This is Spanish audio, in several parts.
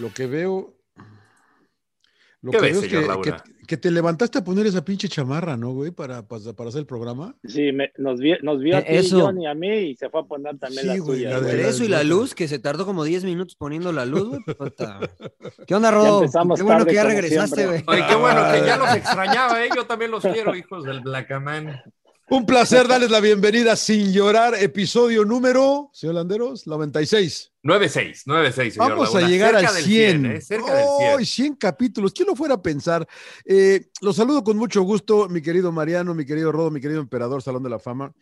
Lo que veo. Lo ¿Qué que ves, veo es que, Laguna? que- que te levantaste a poner esa pinche chamarra, ¿no, güey? Para, para, para hacer el programa. Sí, me- nos, vi- nos vio a Eh, ti, eso. Johnny, a mí y se fue a poner también Sí, la güey, suya. la de- güey. Eso y la luz, que se tardó como 10 minutos poniendo la luz, güey. puta. ¿Qué onda, Rodo? Qué bueno que ya regresaste, siempre. güey. Qué bueno que ya los extrañaba, ¿eh? Yo también los quiero, hijos del Blackaman. Un placer darles la bienvenida sin llorar, episodio número, señor Landeros, 96. 9-6, 9-6, señor Vamos a Laguna. llegar Cerca al del 100. ¿eh? Cerca del 100. ¡Ay, 100 capítulos! ¿Quién lo fuera a pensar? Eh, los saludo con mucho gusto, mi querido Mariano, mi querido Rodo, mi querido Emperador, Salón de la Fama.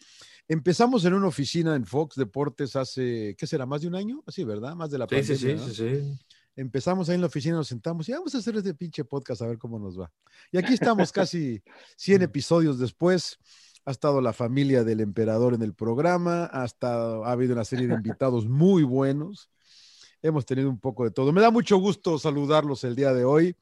Empezamos en una oficina en Fox Deportes hace, ¿qué será? ¿Más de un año? Sí, ¿verdad? Más de la Sí, sí, pandemia, sí, ¿no? sí, sí. Empezamos ahí en la oficina, nos sentamos y vamos a hacer este pinche podcast a ver cómo nos va. Y aquí estamos casi 100 episodios después. Ha estado la familia del emperador en el programa, ha, estado, ha habido una serie de invitados muy buenos. Hemos tenido un poco de todo. Me da mucho gusto saludarlos el día de hoy.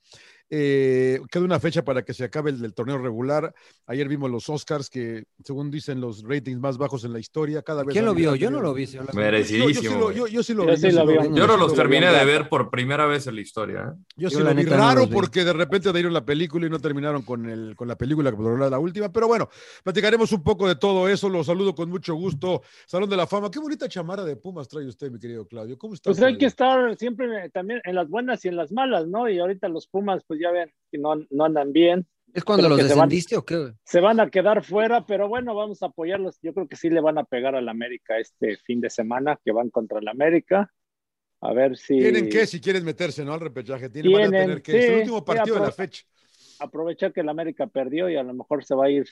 Eh, queda una fecha para que se acabe el torneo regular. Ayer vimos los Oscars, que según dicen los ratings más bajos en la historia. Cada vez ¿Quién lo vio? Yo no lo vi, señor. Yo- yo sí Merecidísimo. lo- yo- yo sí lo Yo vi, sí yo sí lo lo vi. vi. Yo no los lo vi. terminé de ver por primera vez en la historia. ¿eh? Yo, Yo sí lo vi no raro los vi. porque de repente dieron la película y no terminaron con, el, con la película que por la última. Pero bueno, platicaremos un poco de todo eso. Los saludo con mucho gusto. Salón de la Fama. Qué bonita chamarra de Pumas trae usted, mi querido Claudio. ¿Cómo está? Pues hay que estar siempre también en las buenas y en las malas, ¿no? Y ahorita los Pumas, pues ya ven que no, no andan bien. ¿Es cuando Creo los que se van- descendiste o qué? Se van a quedar fuera, pero bueno, vamos a apoyarlos. Yo creo que sí le van a pegar al América este fin de semana, que van contra el América. A ver si Tienen que, si quieren meterse, ¿no? Al repechaje. Tienen, van a Tienen, tener que. es el último sí, partido de la fecha. aprovechar que el América perdió y a lo mejor se va a ir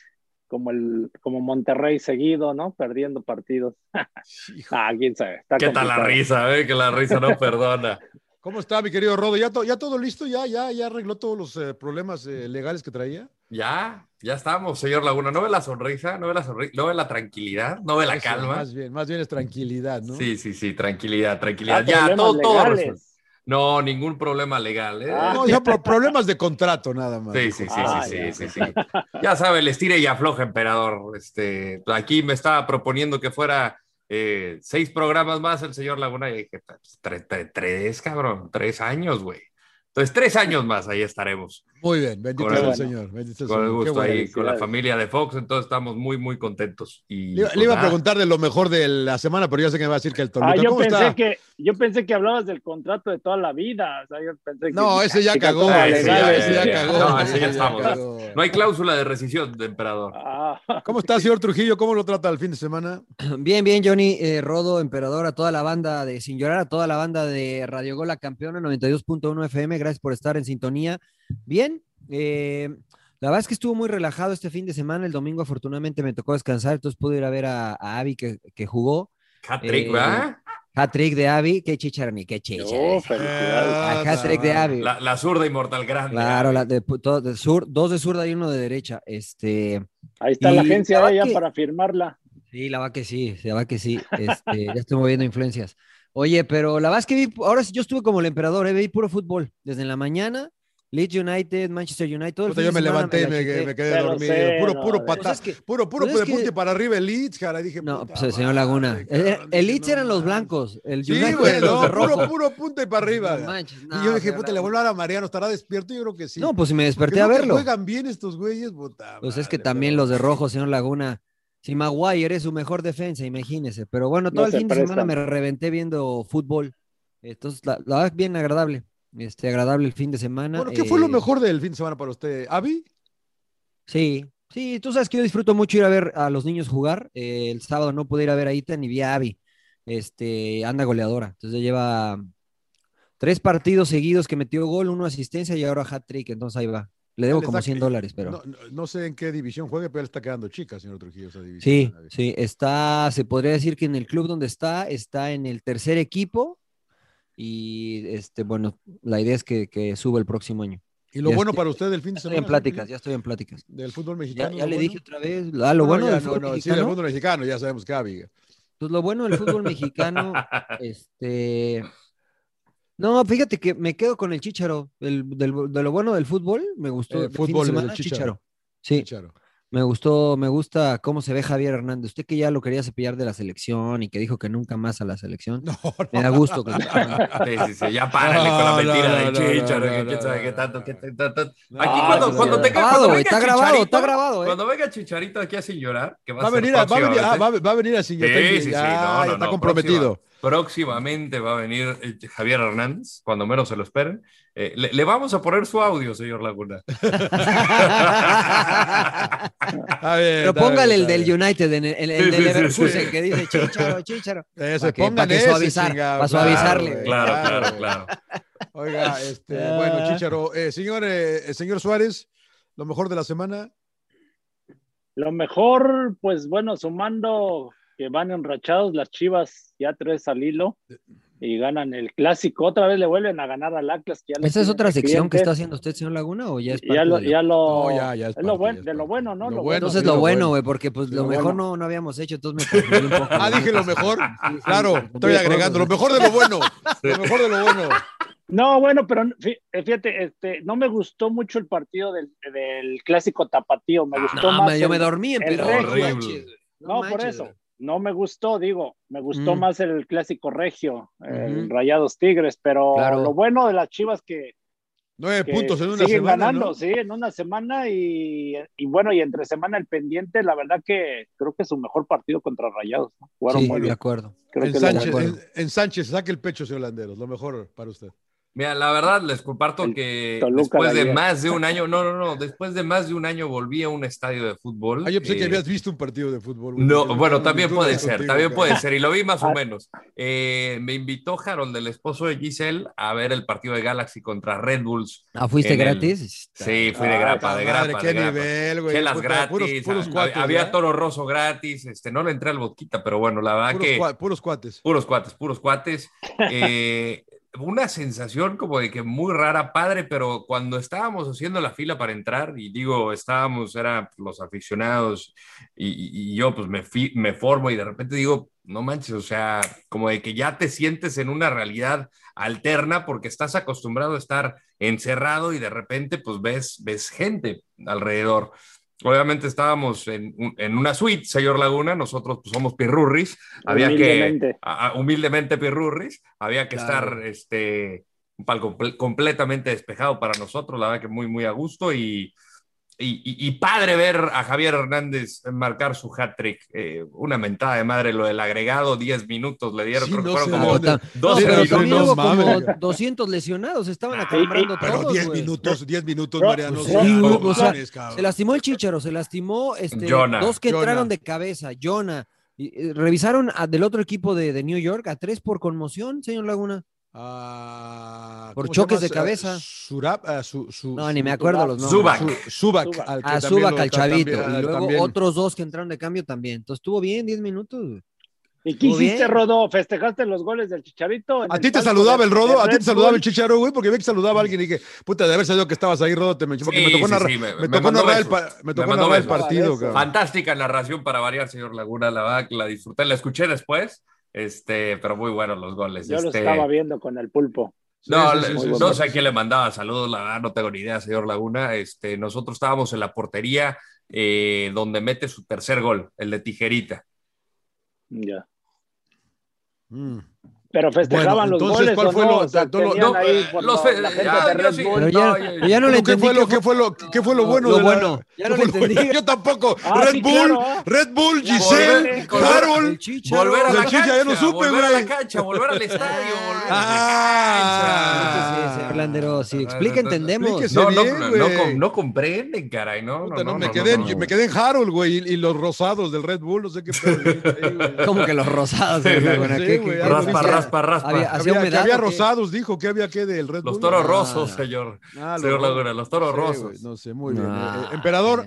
como el como Monterrey seguido, ¿no? Perdiendo partidos. Ah, quién sabe. Está ¿Qué tal la risa, eh? Que la risa no perdona. ¿Cómo está, mi querido Rodo? ¿Ya, to- ya todo listo? ¿Ya, ya, ya arregló todos los eh, problemas eh, legales que traía? Ya, ya estamos, señor Laguna. ¿No ve la sonrisa? ¿No ve la sonrisa? ¿No ve la tranquilidad? ¿No ve la Eso, calma? Más bien, más bien es tranquilidad, ¿no? Sí, sí, sí, tranquilidad, Ah, tranquilidad. ya, problemas todo, todo legales. No, ningún problema legal. ¿eh? Ah. No, ya pro- problemas de contrato nada más. Sí, sí, sí, Ah, sí, ya. sí, sí, sí. Ya sabe, el estire y afloja, emperador. Este, aquí me estaba proponiendo que fuera eh, seis programas más el señor Laguna y dije, "Pues, tres, tres, tres, cabrón, tres años, güey. Entonces, tres años más, ahí estaremos. Muy bien, bendito sea el Señor. Bendito Con el gusto bueno. ahí, con la familia de Fox, entonces estamos muy, muy contentos. Y, Le, iba- pues, le iba a preguntar de lo mejor de la semana, pero ya sé que me va a decir que el Toluca. Ah, yo ¿Cómo pensé está? que yo pensé que hablabas del contrato de toda la vida. O sea, yo pensé que- No, ese ya Chicas, cagó. todas ese ya- legales. ese ya cagó. No, ese ya ese estamos. cagó. No hay cláusula de rescisión de emperador. Ah, ¿Cómo está, señor Trujillo? ¿Cómo lo trata el fin de semana? Bien, bien, Johnny, eh, Rodo, Emperador, a toda la banda de Sin Llorar, a toda la banda de Radio Gol, la campeona 92.1 FM. Gracias por estar en sintonía. Bien, eh, la verdad es que estuvo muy relajado este fin de semana. El domingo, afortunadamente, me tocó descansar, entonces pude ir a ver a, a Avi que, que jugó. Hat-trick, Eh, ¿verdad? Hat-trick de Avi. Qué chicharni, qué oh, chicharni. felicidades. Ah, A hat-trick de Avi. La, la zurda inmortal grande. Claro, la de, pu- todo- de sur, dos de zurda y uno de derecha. Este, Ahí está la agencia la de ella que- para firmarla. Sí, la va que sí, la va que sí. Este, ya estoy moviendo influencias. Oye, pero la verdad es que vi, ahora sí yo estuve como el emperador, ¿eh? vi puro fútbol. Desde la mañana, Leeds United, Manchester United. todo el yo me levanté me, me quedé dormido. sé, puro, no, puro pues pata, es que- puro, puro pues es de que- punte para arriba el Leeds, cara. Dije, No, puta pues, señor Laguna. madre, El, Leeds no eran los blancos, el Sí, United güey, los no, puro, puro punta y para arriba. No manches, no, y yo dije, puta, le vuelvo a hablar a Mariano, ¿estará despierto? Yo creo que sí. No, pues si me Porque desperté a verlo. juegan bien estos güeyes, puta Pues es que también los de rojo, señor Laguna. Si Maguire es su mejor defensa, imagínese. Pero bueno, todo No el fin de semana me reventé viendo fútbol. Entonces, la, la verdad, bien agradable. Este, agradable el fin de semana. Bueno, ¿qué fue lo Eh, mejor del fin de semana para usted? ¿Avi? Sí, sí, tú sabes que yo disfruto mucho ir a ver a los niños jugar. Eh, el sábado no pude ir a ver a Ita ni vi a Abby. Este, anda goleadora. Entonces lleva tres partidos seguidos que metió gol, uno asistencia y ahora hat-trick. Entonces ahí va. Le debo como está- 100 dólares, pero. No, no- no sé en qué división juegue, pero él está quedando chica, señor Trujillo, esa división. Sí, sí, está, se podría decir que en el club donde está, está en el tercer equipo y este, bueno, la idea es que, que suba el próximo año. ¿Y lo Ya bueno estoy- para usted del fin de ya Estoy semana? en pláticas, ya estoy en pláticas. Del fútbol mexicano. ya le bueno? dije otra vez, ah, lo No, bueno ya, del fútbol no, sí, mexicano. del fútbol mexicano, ya sabemos que Avi. Pues lo bueno del fútbol mexicano, este. No, fíjate que me quedo con el Chicharo. El, del- de lo bueno del fútbol, me gustó. Eh, el fin de fútbol, semana, Chícharo. Chícharo. Sí, Chicharo. Me gustó, me gusta cómo se ve Javier Hernández. Usted que ya lo quería cepillar de la selección y que dijo que nunca más a la selección. Me da gusto. que- Sí, sí, sí, ya párale con la No, mentira no, del no, no, Chicharo, no, que no, quién sabe no, qué no, tanto, no. qué tanto. Aquí No, cuando, no, cuando no. te Está grabado, cuando está grabado, Chicharito, está grabado, ¿eh? Cuando venga Chicharito aquí a sin llorar, que va, Va a ser venir a, va a venir, a- va a- va a venir así, ya está, Sí, sí, sí, no, no, está no, comprometido. próxima- próximamente va a venir eh, Javier Hernández, cuando menos se lo esperen. Eh, le, le vamos a poner su audio, señor Laguna. Bien, Pero póngale bien, el del. United, en el, el- el Sí, del sí, sí, Leverkusen, sí. que dice Chicharo, Chicharo. Ese, Pa' que- pongan pa' que suavizar, chingado, pa' claro, suavizarle, Claro, claro, claro. Oiga, este, bueno, Chicharo, eh, señor, eh, señor Suárez, lo mejor de la semana. Lo mejor, pues bueno, sumando que van enrachados las Chivas ya tres al hilo y ganan el clásico. Otra vez le vuelven a ganar al Atlas. Que ya lo ¿Esa es otra sección que está haciendo usted, señor Laguna, o ya es parte Ya lo, de ya lo, No, ya, ya es es parte, lo es de lo bueno, ¿no? Lo Lo bueno, Entonces sí, lo lo bueno, güey, porque pues lo Lo mejor bueno. no, no habíamos hecho, entonces me confundí un poco. Ah, dije lo mejor. Sí, sí, Claro, estoy agregando lo mejor de lo bueno. Lo mejor de lo bueno. No, bueno, pero eh, fíjate, este, no me gustó mucho el partido del, del clásico tapatío. Me gustó No, más. me- yo me dormí en el pero regio. Horrible. No, por manches, eso. No me gustó, digo, me gustó Mm. más el clásico regio, el. Rayados Tigres, pero Claro. lo bueno de las Chivas que, Nueve puntos en una siguen semana. ganando, ¿no? sí, en una semana y, y bueno, y entre semana el pendiente, la verdad que creo que es su mejor partido contra Rayados. ¿no? Jugaron Sí, muy de bien. acuerdo. Creo En que Sánchez, en Sánchez, saque el pecho, señor Landeros. Lo mejor para usted. Mira, la verdad les comparto El que Toluca después de más de un año, no, no, no, después de más de un año volví a un estadio de fútbol. Ah, yo pensé que eh, habías visto un partido de fútbol. No, bueno, también puede ser, contigo, también cara. puede ser, y lo vi más o Ah. menos. Eh, me invitó Harold, el esposo de Giselle, a ver el partido de Galaxy contra Red Bulls. Ah, ¿fuiste el- gratis? Sí, fui de Ah, grapa, de madre, grapa, qué de grapa. nivel, güey. Chelas Puta, gratis, puros- puros hab- cuates, había ¿verdad? toro roso gratis, este, no le entré al boquita, pero bueno, la verdad Puros, que cua- puros cuates. puros cuates, puros cuates. Eh, una sensación como de que muy rara, padre, pero cuando estábamos haciendo la fila para entrar, y digo, estábamos, eran los aficionados, y, y- yo pues me, me formo y de repente digo, no manches, o sea, como de que ya te sientes en una realidad alterna porque estás acostumbrado a estar encerrado y de repente pues ves, ves gente alrededor. Obviamente estábamos en, en una suite, señor Laguna, nosotros pues, somos pirurris, había que, Humildemente. a- a- humildemente pirurris, había que Claro. estar este, un palco comple- completamente despejado para nosotros, la verdad que muy, muy a gusto y, y, y- y padre ver a Javier Hernández marcar su hat-trick. Eh, una mentada de madre lo del agregado, 10 minutos le dieron, Sí, creo que no fueron como dónde- dos Sí, pero minutos, también no hubo mames. como 200 lesionados, estaban Ah, acalambrando Pero todos, 10 güey. minutos, 10 minutos, No, Mariano. pues sí, no o sea. Se lastimó el Chicharo, se lastimó este, Jonah. dos que Jonah. entraron de cabeza, Jonah. Y, eh, revisaron a- del otro equipo de, de New York a tres por conmoción, señor Laguna. Ah, Por ¿cómo se choques de cabeza. Surab, ah, su, su- No, ni me acuerdo los nombres. Zubac. Zubac, al que A también Subac, lo- al chavito. también- y luego también- otros dos que entraron de cambio también. Entonces estuvo bien, 10 minutos. ¿Y qué Muy hiciste, bien. Rodo? ¿Festejaste los goles del Chicharito? ¿A ti te saludaba el Rodo? ¿A ti te saludaba el Chicharo, güey? Porque vi que saludaba a alguien y dije, puta, de haber sabido que estabas ahí, Rodo, te me, Sí, tocó sí, narrar, sí, me- me me tocó narrar el, me tocó narrar partido, cabrón. Fantástica narración para variar, señor Laguna, la la disfruté, la escuché después, este, pero muy buenos los goles. Yo lo este, estaba viendo con el pulpo. No, no sé a quién le mandaba saludos, la verdad no tengo ni idea, señor Laguna. Este, nosotros estábamos en la portería eh, donde mete su tercer gol, el de Tijerita. Ya. Mm. Pero festejaban los entonces, goles. ¿cuál ¿o fue no? lo- lo- no, ahí eh, los la- fe- la gente ah, de Red sí. Bull. Pero ya, No, pero ya no le ¿Qué entendí. fue lo, qué qué fue lo, qué fue lo bueno? Lo de la- bueno, ya qué no fue le lo bueno? entendí. Yo tampoco. Ah, Red sí, Bull, claro, ah. Red Bull, Ya, Giselle, Chicharo. Volver a La la chicha, cancha, ya no supe, volver a güey. la cancha, volver al estadio, volver Ah. Sí, señor Landero, si explica, entendemos. No, no, no, comprenden, caray, no, no, me, quedé, en- no. me quedé en Harold, güey, y, los rosados del Red Bull, no sé qué. Como que los rosados. señor Laguna, Sí, ¿qué- güey, qué- algo Raspa, raspa. Había- rosados, dijo que había que del Red Los Bull. toros Ah, rosos, señor. ah, señor los- Laguna, los toros Sí, rosos. no sé, muy bien. Ah, Eh, eh, emperador,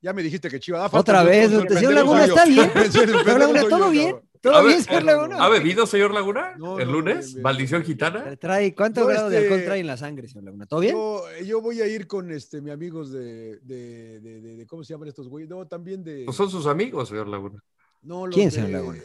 ya me dijiste que Chivas. Ah, Otra vez, el señor Laguna. ¿está bien? Señor Laguna, ¿todo yo, bien? ¿Todo ¿Ha bien, señor Laguna? ¿Ha bebido, señor Laguna? No, ¿El no, lunes? bien, bien. ¿Maldición gitana? Trae, ¿Cuánto Yo, grado de este, alcohol trae en la sangre, señor Laguna? ¿Todo bien? Yo, yo voy a ir con este, mi amigos de, de, de, de- de- ¿cómo se llaman estos güeyes? No, también de. Pues son sus amigos, señor Laguna. No, los ¿Quién, de- señor Laguna?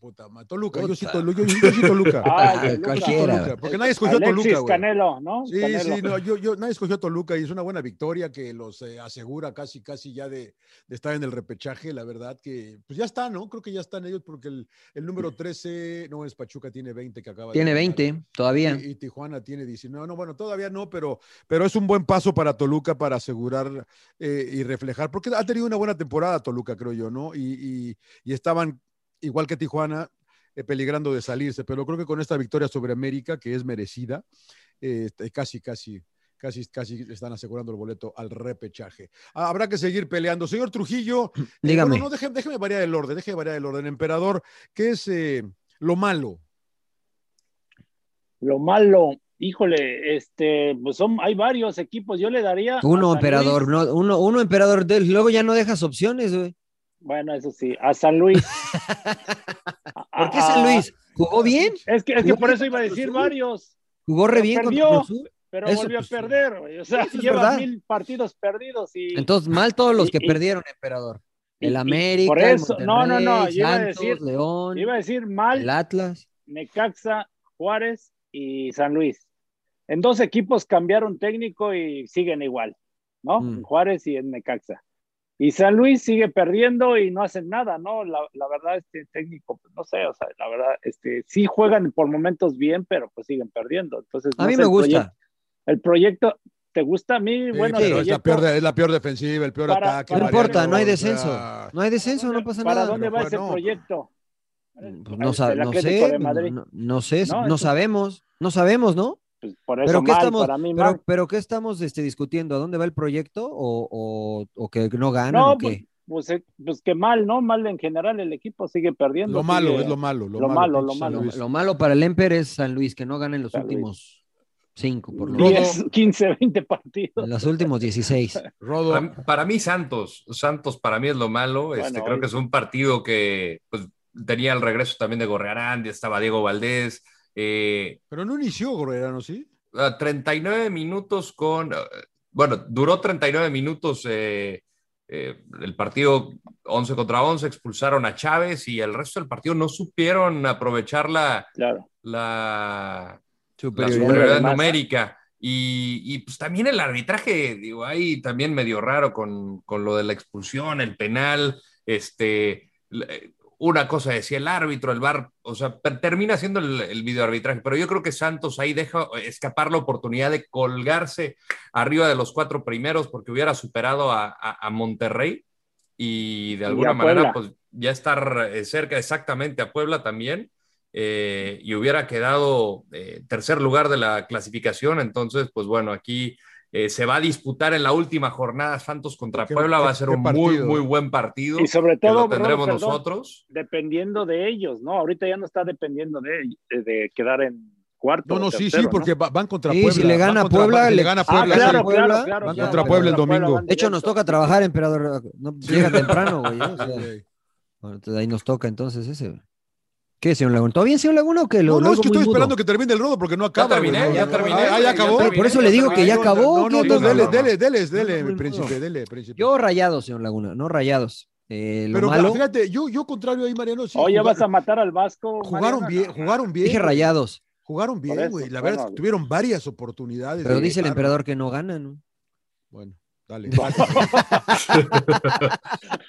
Puta, Toluca, yo sí. Toluca, yo, yo sí Toluca. Toluca. cualquiera. Toluca, porque nadie escogió Alexis Toluca, güey. Canelo, ¿no? Sí, Canelo. sí, no, yo, yo, nadie escogió Toluca y es una buena victoria que los eh, asegura casi, casi ya de, de estar en el repechaje. La verdad que, pues ya está, ¿no? Creo que ya están ellos porque el, el número 13, no es Pachuca, tiene 20 que acaba de Tiene ganar. 20, todavía. Y, y Tijuana tiene 19. No, bueno, todavía no, pero, pero es un buen paso para Toluca para asegurar eh, y reflejar, porque ha tenido una buena temporada Toluca, creo yo, ¿no? Y, y- y estaban, igual que Tijuana, eh, peligrando de salirse, pero creo que con esta victoria sobre América, que es merecida, eh, este, casi, casi. Casi, casi están asegurando el boleto al repechaje. Habrá que seguir peleando. Señor Trujillo, eh, Dígame. bueno, no, déjeme, déjeme variar el orden, déjeme variar el orden. Emperador, ¿qué es eh, lo malo? Lo malo, híjole, este, pues son, hay varios equipos. Yo le daría. Uno, emperador, no, uno, uno, emperador. Luego ya no dejas opciones, güey. Bueno, eso sí, a San Luis. ¿Por qué San Luis? ¿Jugó bien? Es que, es que ¿Jugó por eso iba a decir varios. Jugó re Pero bien contra perdió, Cruz. Pero Eso, volvió pues, a perder, güey. O sea, lleva verdad. mil partidos perdidos y. Entonces, mal todos los que Y- y- perdieron, emperador. El y- América, por el eso, no, no, no, yo iba a decir- León, Iba a decir mal el Atlas. Necaxa, Juárez y San Luis. En dos equipos cambiaron técnico y siguen igual, ¿no? Mm. En Juárez y en Necaxa. Y San Luis sigue perdiendo y no hacen nada, ¿no? La, la verdad, este técnico, pues no sé, o sea, la verdad, este, sí juegan por momentos bien, pero pues siguen perdiendo. Entonces, A no mí sé, me el gusta. proyecto- el proyecto, ¿te gusta a mí? Sí, bueno, es, la peor de- es la peor defensiva, el peor Para- ataque. No para- importa, no hay descenso. No hay descenso, no pasa ¿Para nada. dónde va Pero ese no, proyecto? Pues no, no sé, no, no sé, No, sabemos, no sabemos, ¿no? Pues por eso Pero qué mal, estamos, para mí pero, mal. pero qué estamos este, discutiendo, ¿a dónde va el proyecto o, o, o que no ganan No, o pues, qué? pues, eh, pues que mal, ¿no? Mal en general, el equipo sigue perdiendo. Lo malo, sigue- es lo malo. Lo, lo malo, lo malo. Lo malo para el Emper es San Luis, que no gana en los San Luis. últimos cinco, por lo menos. 10, 15, 20 partidos. En los últimos 16. Rodo, Para, para mí, Santos. Santos para mí es lo malo. Este, Bueno, creo hoy- que es un partido que pues, tenía el regreso también de Gorrearán, ya estaba Diego Valdés. Eh, pero no inició Gorrerano, ¿sí? a 39 minutos con. eh, Bueno, duró 39 minutos eh, eh, el partido 11 contra 11, expulsaron a Chávez y el resto del partido no supieron aprovechar la, Claro. la, la Superioridad. superioridad de masa. numérica. Y, y, pues también el arbitraje, digo, ahí también medio raro con, con lo de la expulsión, el penal, este, le- una cosa decía el árbitro, el VAR, o sea, termina siendo el, el videoarbitraje, pero yo creo que Santos ahí deja escapar la oportunidad de colgarse arriba de los cuatro primeros porque hubiera superado a, a- a Monterrey y de alguna manera Puebla. pues ya estar eh, cerca exactamente a Puebla también eh, y hubiera quedado eh, tercer lugar de la clasificación. Entonces, pues bueno, aquí eh, se va a disputar en la última jornada Santos contra Qué- Puebla. qué- Va a ser un muy, partido. muy buen partido. Y sobre que todo, lo tendremos perdón, nosotros. dependiendo de ellos, ¿no? Ahorita ya no está dependiendo de, de, de quedar en cuarto. No, no, sí, sí, ¿no? porque va- van contra Sí, Puebla. si le gana contra- Puebla, si le le- gana Ah, Puebla. claro. Puebla, claro, claro. van claro. contra Puebla el domingo. De hecho, nos toca trabajar, emperador. No, llega temprano, güey. ¿eh? O sea, bueno, entonces ahí nos toca entonces ese. güey. ¿Qué, señor Laguna? ¿Todo bien, señor Laguna, o qué? Lo- No, no, lo es que estoy mudo. esperando que termine el rodo porque no acaba. terminé, güey. ya No, terminé, Ah, ya ya acabó. terminé. Por eso le digo que ya acabó. No, no, no, dele, no. dele, dele, dele, Muy mi príncipe, dele, príncipe. Yo rayados, señor Laguna, no rayados. Eh, lo Pero malo, fíjate, yo, yo contrario ahí, Mariano, sí. Oye, jugaron- vas a matar al Vasco. Jugaron Mariano? bien, jugaron bien. dije rayados, Jugaron bien, güey. La bueno. verdad, tuvieron varias oportunidades. pero dice el emperador que no ganan. ¿no? Bueno, Dale.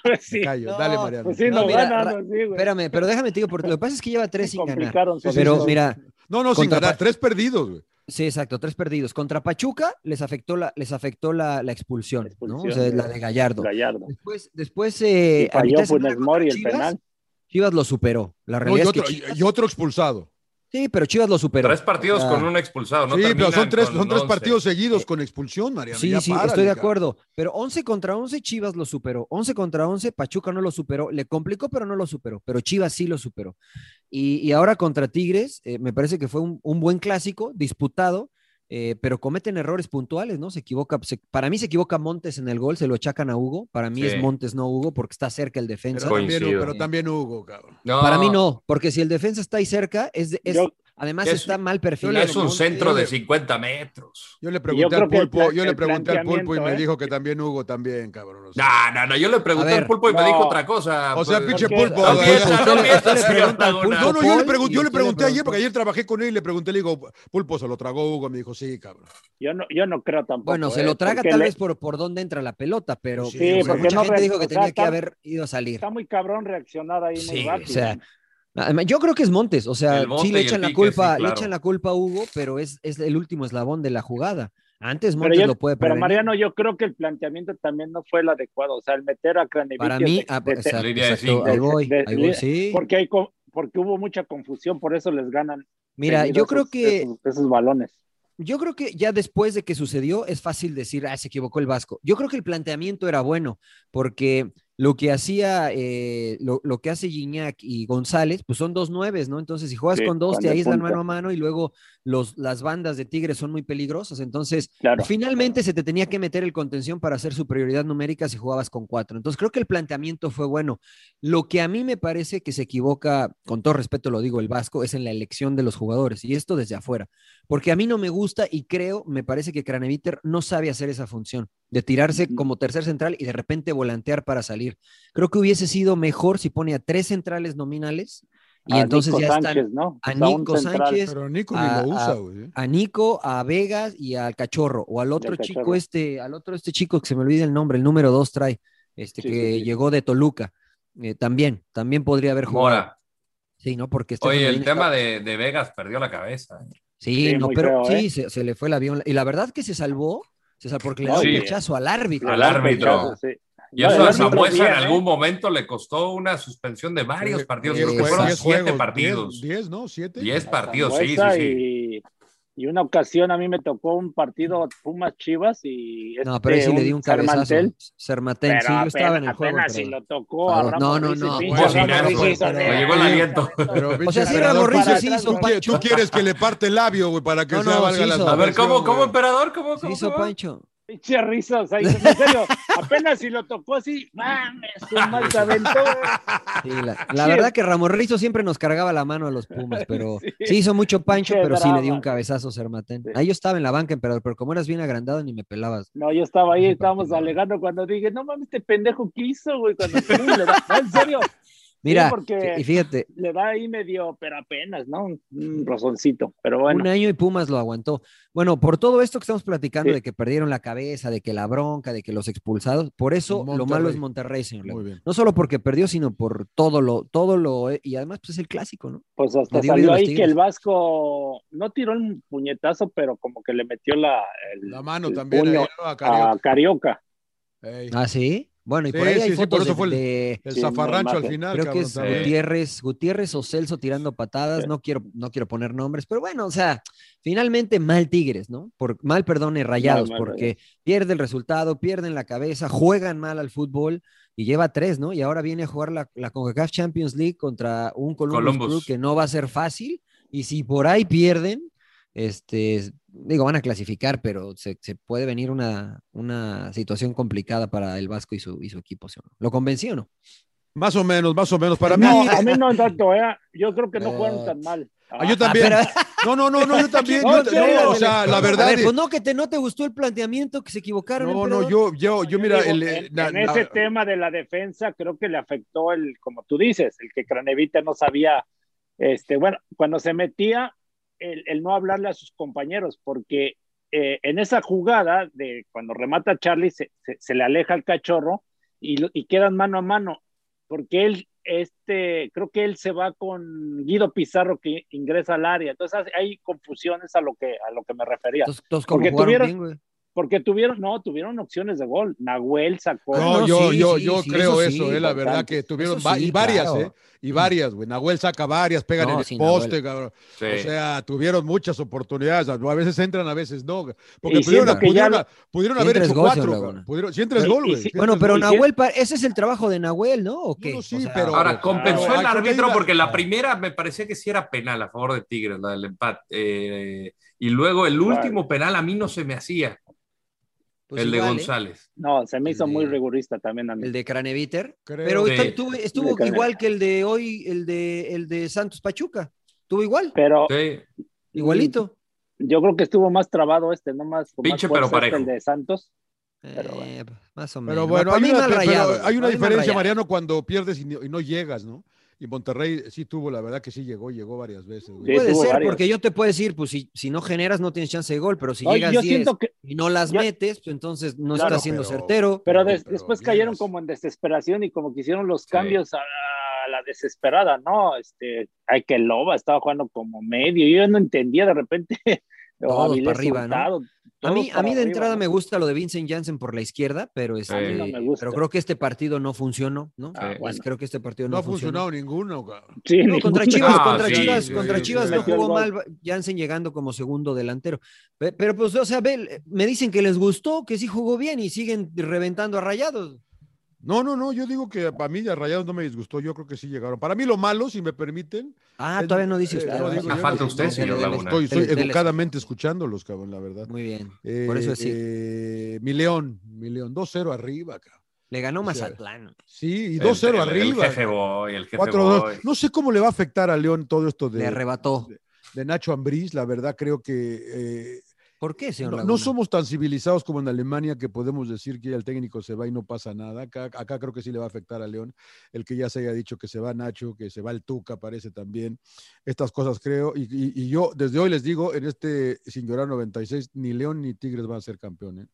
Pues sí. Callo, No, dale, Mariano. Pues sí, No, no, mira, ganan, Ra- sí, güey. Espérame, pero déjame te digo, porque lo que pasa es que lleva tres sin ganar. Pero mira, No, no, sin ganar, tres perdidos, güey. Sí, exacto, tres perdidos. Contra Pachuca les afectó la, les afectó la, la expulsión, ¿no? O sea, de- la de Gallardo. Gallardo. Después, después eh, Y falló Funes Mori el penal. Chivas lo superó. La No, realidad es que Chivas- y otro expulsado. Sí, pero Chivas lo superó. Tres partidos O sea, con un expulsado, ¿no? sí, pero son tres, son tres 11. partidos seguidos con expulsión, Mariano. Sí, ya sí, párale, estoy de acuerdo. Pero 11 contra 11, Chivas lo superó. 11 contra 11, Pachuca no lo superó. Le complicó, pero no lo superó. Pero Chivas sí lo superó. Y, y ahora contra Tigres, eh, me parece que fue un, un buen clásico, disputado, eh, pero cometen errores puntuales, ¿no? Se equivoca, se- para mí se equivoca Montes en el gol, se lo achacan a Hugo. Para mí Sí. es Montes, no Hugo, porque está cerca el defensa. Pero también, Coincido. pero también Hugo, cabrón. No, Para mí no, porque si el defensa está ahí cerca, es, de- es- Yo- además Es- está mal perfilado. Es un centro de Yo le- 50 metros. Yo le pregunté al pulpo, yo le pregunté al pulpo y me dijo que también Hugo también, cabrón. o sea. No, no, no, yo le pregunté ver, al pulpo y me dijo otra cosa. O sea, pues, pinche pulpo. No No, no, yo le, pregunté, yo le pregunté ayer, porque ayer trabajé con él y le pregunté, le digo, Pulpo, se lo tragó Hugo, me dijo, sí, cabrón. Yo no, yo no creo tampoco. Bueno, se ¿eh? lo traga tal vez por, por dónde entra la pelota, pero porque mucha gente dijo que tenía que haber ido a salir. Está muy cabrón reaccionar ahí muy Sí, rápido. o sea, yo creo que es Montes, o sea, sí le echan la Pique, culpa, sí, le echan la culpa a Hugo, pero es, es el último eslabón de la jugada. Antes pero, Montes yo- lo puede pero prevenir. Mariano, yo creo que el planteamiento también no fue el adecuado. O sea, el meter a Cranevich. Para mí, ah, exacto, Línea de exacto, cinco. ahí voy, ahí voy, sí. porque, hay, porque hubo mucha confusión, por eso les ganan. Mira, yo creo esos- que Esos, esos balones. Yo creo que ya después de que sucedió es fácil decir, ah, se equivocó el Vasco. Yo creo que el planteamiento era bueno, porque lo que hacía, eh, lo, lo que hace Gignac y González, pues son dos nueves, ¿no? Entonces, si juegas Sí, con dos, te aíslan mano a mano y luego los, las bandas de Tigres son muy peligrosas. Entonces, Claro. finalmente se te tenía que meter el contención para hacer superioridad numérica si jugabas con cuatro. Entonces, creo que el planteamiento fue bueno. Lo que a mí me parece que se equivoca, con todo respeto lo digo, el Vasco, es en la elección de los jugadores, y esto desde afuera porque a mí no me gusta y creo, me parece que Craneviter no sabe hacer esa función de tirarse como tercer central y de repente volantear para salir. Creo que hubiese sido mejor si pone a tres centrales nominales y A entonces Nico ya Sánchez, están ¿no? a Nico central. Sánchez, Pero Nico ni a, lo usa, a- güey. a Nico, a Vegas y al Cachorro o al otro chico Cachorro. este, al otro este chico que se me olvida el nombre, el número dos trae, este Sí, que sí, sí. llegó de Toluca. Eh, también, también podría haber jugado. Mora. Sí, ¿no? Porque Estefano Oye, el tema de, de Vegas perdió la cabeza. ¿eh? Sí, Sí, no, pero feo, sí, ¿eh? se, se le fue el avión. Y la verdad que se salvó, porque le No, dio un sí. rechazo al árbitro. Al árbitro. Sí. Y eso a bien, en ¿eh? algún momento le costó una suspensión de varios partidos. Creo que fueron siete diez- partidos. Diez, ¿no? ¿Siete? Diez partidos, sí, sí, sí. Y, una ocasión a mí me tocó un partido Pumas Chivas y No, pero ahí sí este, le di un cabezazo. Sermatén, pero sí, yo estaba en el apenas- juego. apenas pero- si lo tocó a No, Ramos no, no, pinche pero de- le llegó el aliento. Pero, O sea, sí, Ramos Ruiz tú sí quieres- hizo tú quieres- Pancho. Tú quieres que le parte el labio, güey, para que No, sea no, valga sí la. A ver, ¿cómo, cómo emperador? ¿Cómo, Se cómo, hizo? Pancho. Pinche risa, o sea, en serio, apenas si lo tocó así, mames, su mal aventó. Sí, la, verdad que Ramos Rizo siempre nos cargaba la mano a los Pumas, pero Sí. sí, hizo mucho Pancho, pero sí le dio un cabezazo Sermatén. Sí. Ahí yo estaba en la banca, emperador, pero como eras bien agrandado ni me pelabas. No, yo estaba ahí, estábamos alegando cuando dije, no mames, este pendejo que hizo, güey, cuando no, en serio, Mira, porque- y fíjate, le da ahí medio, pero apenas, ¿no? Un, un rozoncito, pero bueno. Un año y Pumas lo aguantó. Bueno, por todo esto que estamos platicando Sí. de que perdieron la cabeza, de que la bronca, de que los expulsados, por eso lo malo es Monterrey, señor. Muy bien. No solo porque perdió, sino por todo lo, todo lo, y además pues es el clásico, ¿no? Pues hasta salió ahí que el Vasco no tiró el puñetazo, pero como que le metió la, el, La mano el también a Carioca. a Carioca. Ah, sí. Bueno, y por Sí, ahí hay sí, sí, por fotos eso de- fue el- de, El Sí, zafarrancho al final, creo que es también. Gutiérrez, Gutiérrez o Celso tirando patadas, no quiero, no quiero poner nombres, pero bueno, o sea, finalmente mal Tigres, ¿no? Por, mal, perdone, rayados, mal porque pierde el resultado, pierden la cabeza, juegan mal al fútbol y lleva tres, ¿no? Y ahora viene a jugar la, la CONCACAF Champions League contra un Columbus, Columbus. Crew que no va a ser fácil, y si por ahí pierden, este, digo, van a clasificar, pero se, se puede venir una, una situación complicada para el Vasco y su, y su equipo, ¿sí o no? ¿Lo convencí o no? Más o menos, más o menos. Para mí. No, a mí no tanto, ¿eh? Yo creo que no jugaron tan mal. Ah, yo también. pero- No, no, no, no, yo también. No, yo- no, o sea, la A verdad. ver, es- pues no, que te, no te gustó el planteamiento, que se equivocaron. no, no, yo, yo, yo, mira, digo, el, en, na- en na- ese tema de la defensa creo que le afectó el, como tú dices, el que Cranevita no sabía, este, bueno, cuando se metía, el, el no hablarle a sus compañeros, porque eh, en esa jugada de cuando remata Charlie, se, se, se le aleja al cachorro y, y quedan mano a mano, porque él, este, creo que él se va con Guido Pizarro que ingresa al área. Entonces hay confusiones a lo que, a lo que me refería. Porque tuvieron, bien. Porque tuvieron, no, tuvieron opciones de gol. Nahuel sacó. No, no, yo, sí, yo, sí, yo sí, creo eso eh, la verdad que tuvieron va- y varias, claro. eh, y varias, güey. Nahuel saca varias, pegan No, en el sí, poste, cabrón. Sí. O sea, tuvieron muchas oportunidades. A veces entran, a veces no. Porque Y pudieron, ya- haber hecho goles, cuatro. Pudieron, sí, en tres Y- gol, güey. Bueno, pero gol. Nahuel, ese es el trabajo de Nahuel, ¿no? ¿O qué? Sí, O sí, sea, pero- Ahora, compensó el árbitro porque la primera me parecía que sí era penal a favor de Tigres, la del empate. Eh, y luego el último penal a mí no se me hacía, pues el de ¿eh? González. No, se me hizo de- muy rigurista también a mí. El de Craneviter. Creo. Pero Sí. estuvo, estuvo igual que el de hoy, el de, el de Santos Pachuca. Estuvo igual, Pero Sí. igualito. yo creo que estuvo más trabado este, no más. Pinche, pero este, parejo. el de Santos. Eh, Pero bueno. más o menos. Pero bueno, hay mí una, mal pero rayado, hay una diferencia. Mariano, cuando pierdes y no, y no llegas, ¿no? Y Monterrey sí tuvo, la verdad que sí llegó, llegó varias veces. güey. Sí, Puede ser, varias. porque yo te puedo decir, pues si, si no generas no tienes chance de gol, pero si llegas yo 10 siento que, y no las yo- metes, pues entonces no Claro, estás siendo pero- certero. pero, Pero- des- pero después cayeron como en desesperación y como que hicieron los Sí. cambios a, a la desesperada, ¿no? Este, hay que Loba estaba jugando como medio, yo no entendía de repente. o Todos Avilés para arriba, ¿no? A mí, a mí de arriba, entrada ¿no? me gusta lo de Vincent Janssen por la izquierda, pero, este, no me gusta. pero creo que este partido no funcionó, ¿no? Ah, Pues bueno. creo que este partido No no, ha funcionó. funcionado ninguno, cabrón. Sí, No, contra. Chivas, Ah, contra sí, Chivas, sí, contra sí, Chivas sí. no jugó mal Jansen llegando como segundo delantero. Pe- Pero, pues, o sea, ve, me dicen que les gustó, que sí jugó bien y siguen reventando a rayados. No, no, no, yo digo que para mí a Rayados no me disgustó, yo creo que sí llegaron. Para mí lo malo, si me permiten. Ah, es- todavía no dice eh, usted. no Ah, yo, falta no, usted, no, señor no, Laguna. Estoy, estoy educadamente escuchándolos, cabrón, la verdad. Muy bien. Eh, Por eso sí. eh, mi León, mi León, 2-0 arriba, cabrón. Le ganó o sea, Mazatlán. Sí, y El- 2-0 el- arriba. El jefe boy, el jefe 4-2. boy. No sé cómo le va a afectar a León todo esto de, Le arrebató. de, de Nacho Ambriz, la verdad creo que eh, ¿Por qué, señor no, somos tan civilizados como en Alemania que podemos decir que ya el técnico se va y no pasa nada. Acá, acá creo que sí le va a afectar a León el que ya se haya dicho que se va Nacho, que se va el Tuca, parece también. Estas cosas creo. Y, y- y yo desde hoy les digo, en este Sin Llorar 96, ni León ni Tigres van a ser campeones.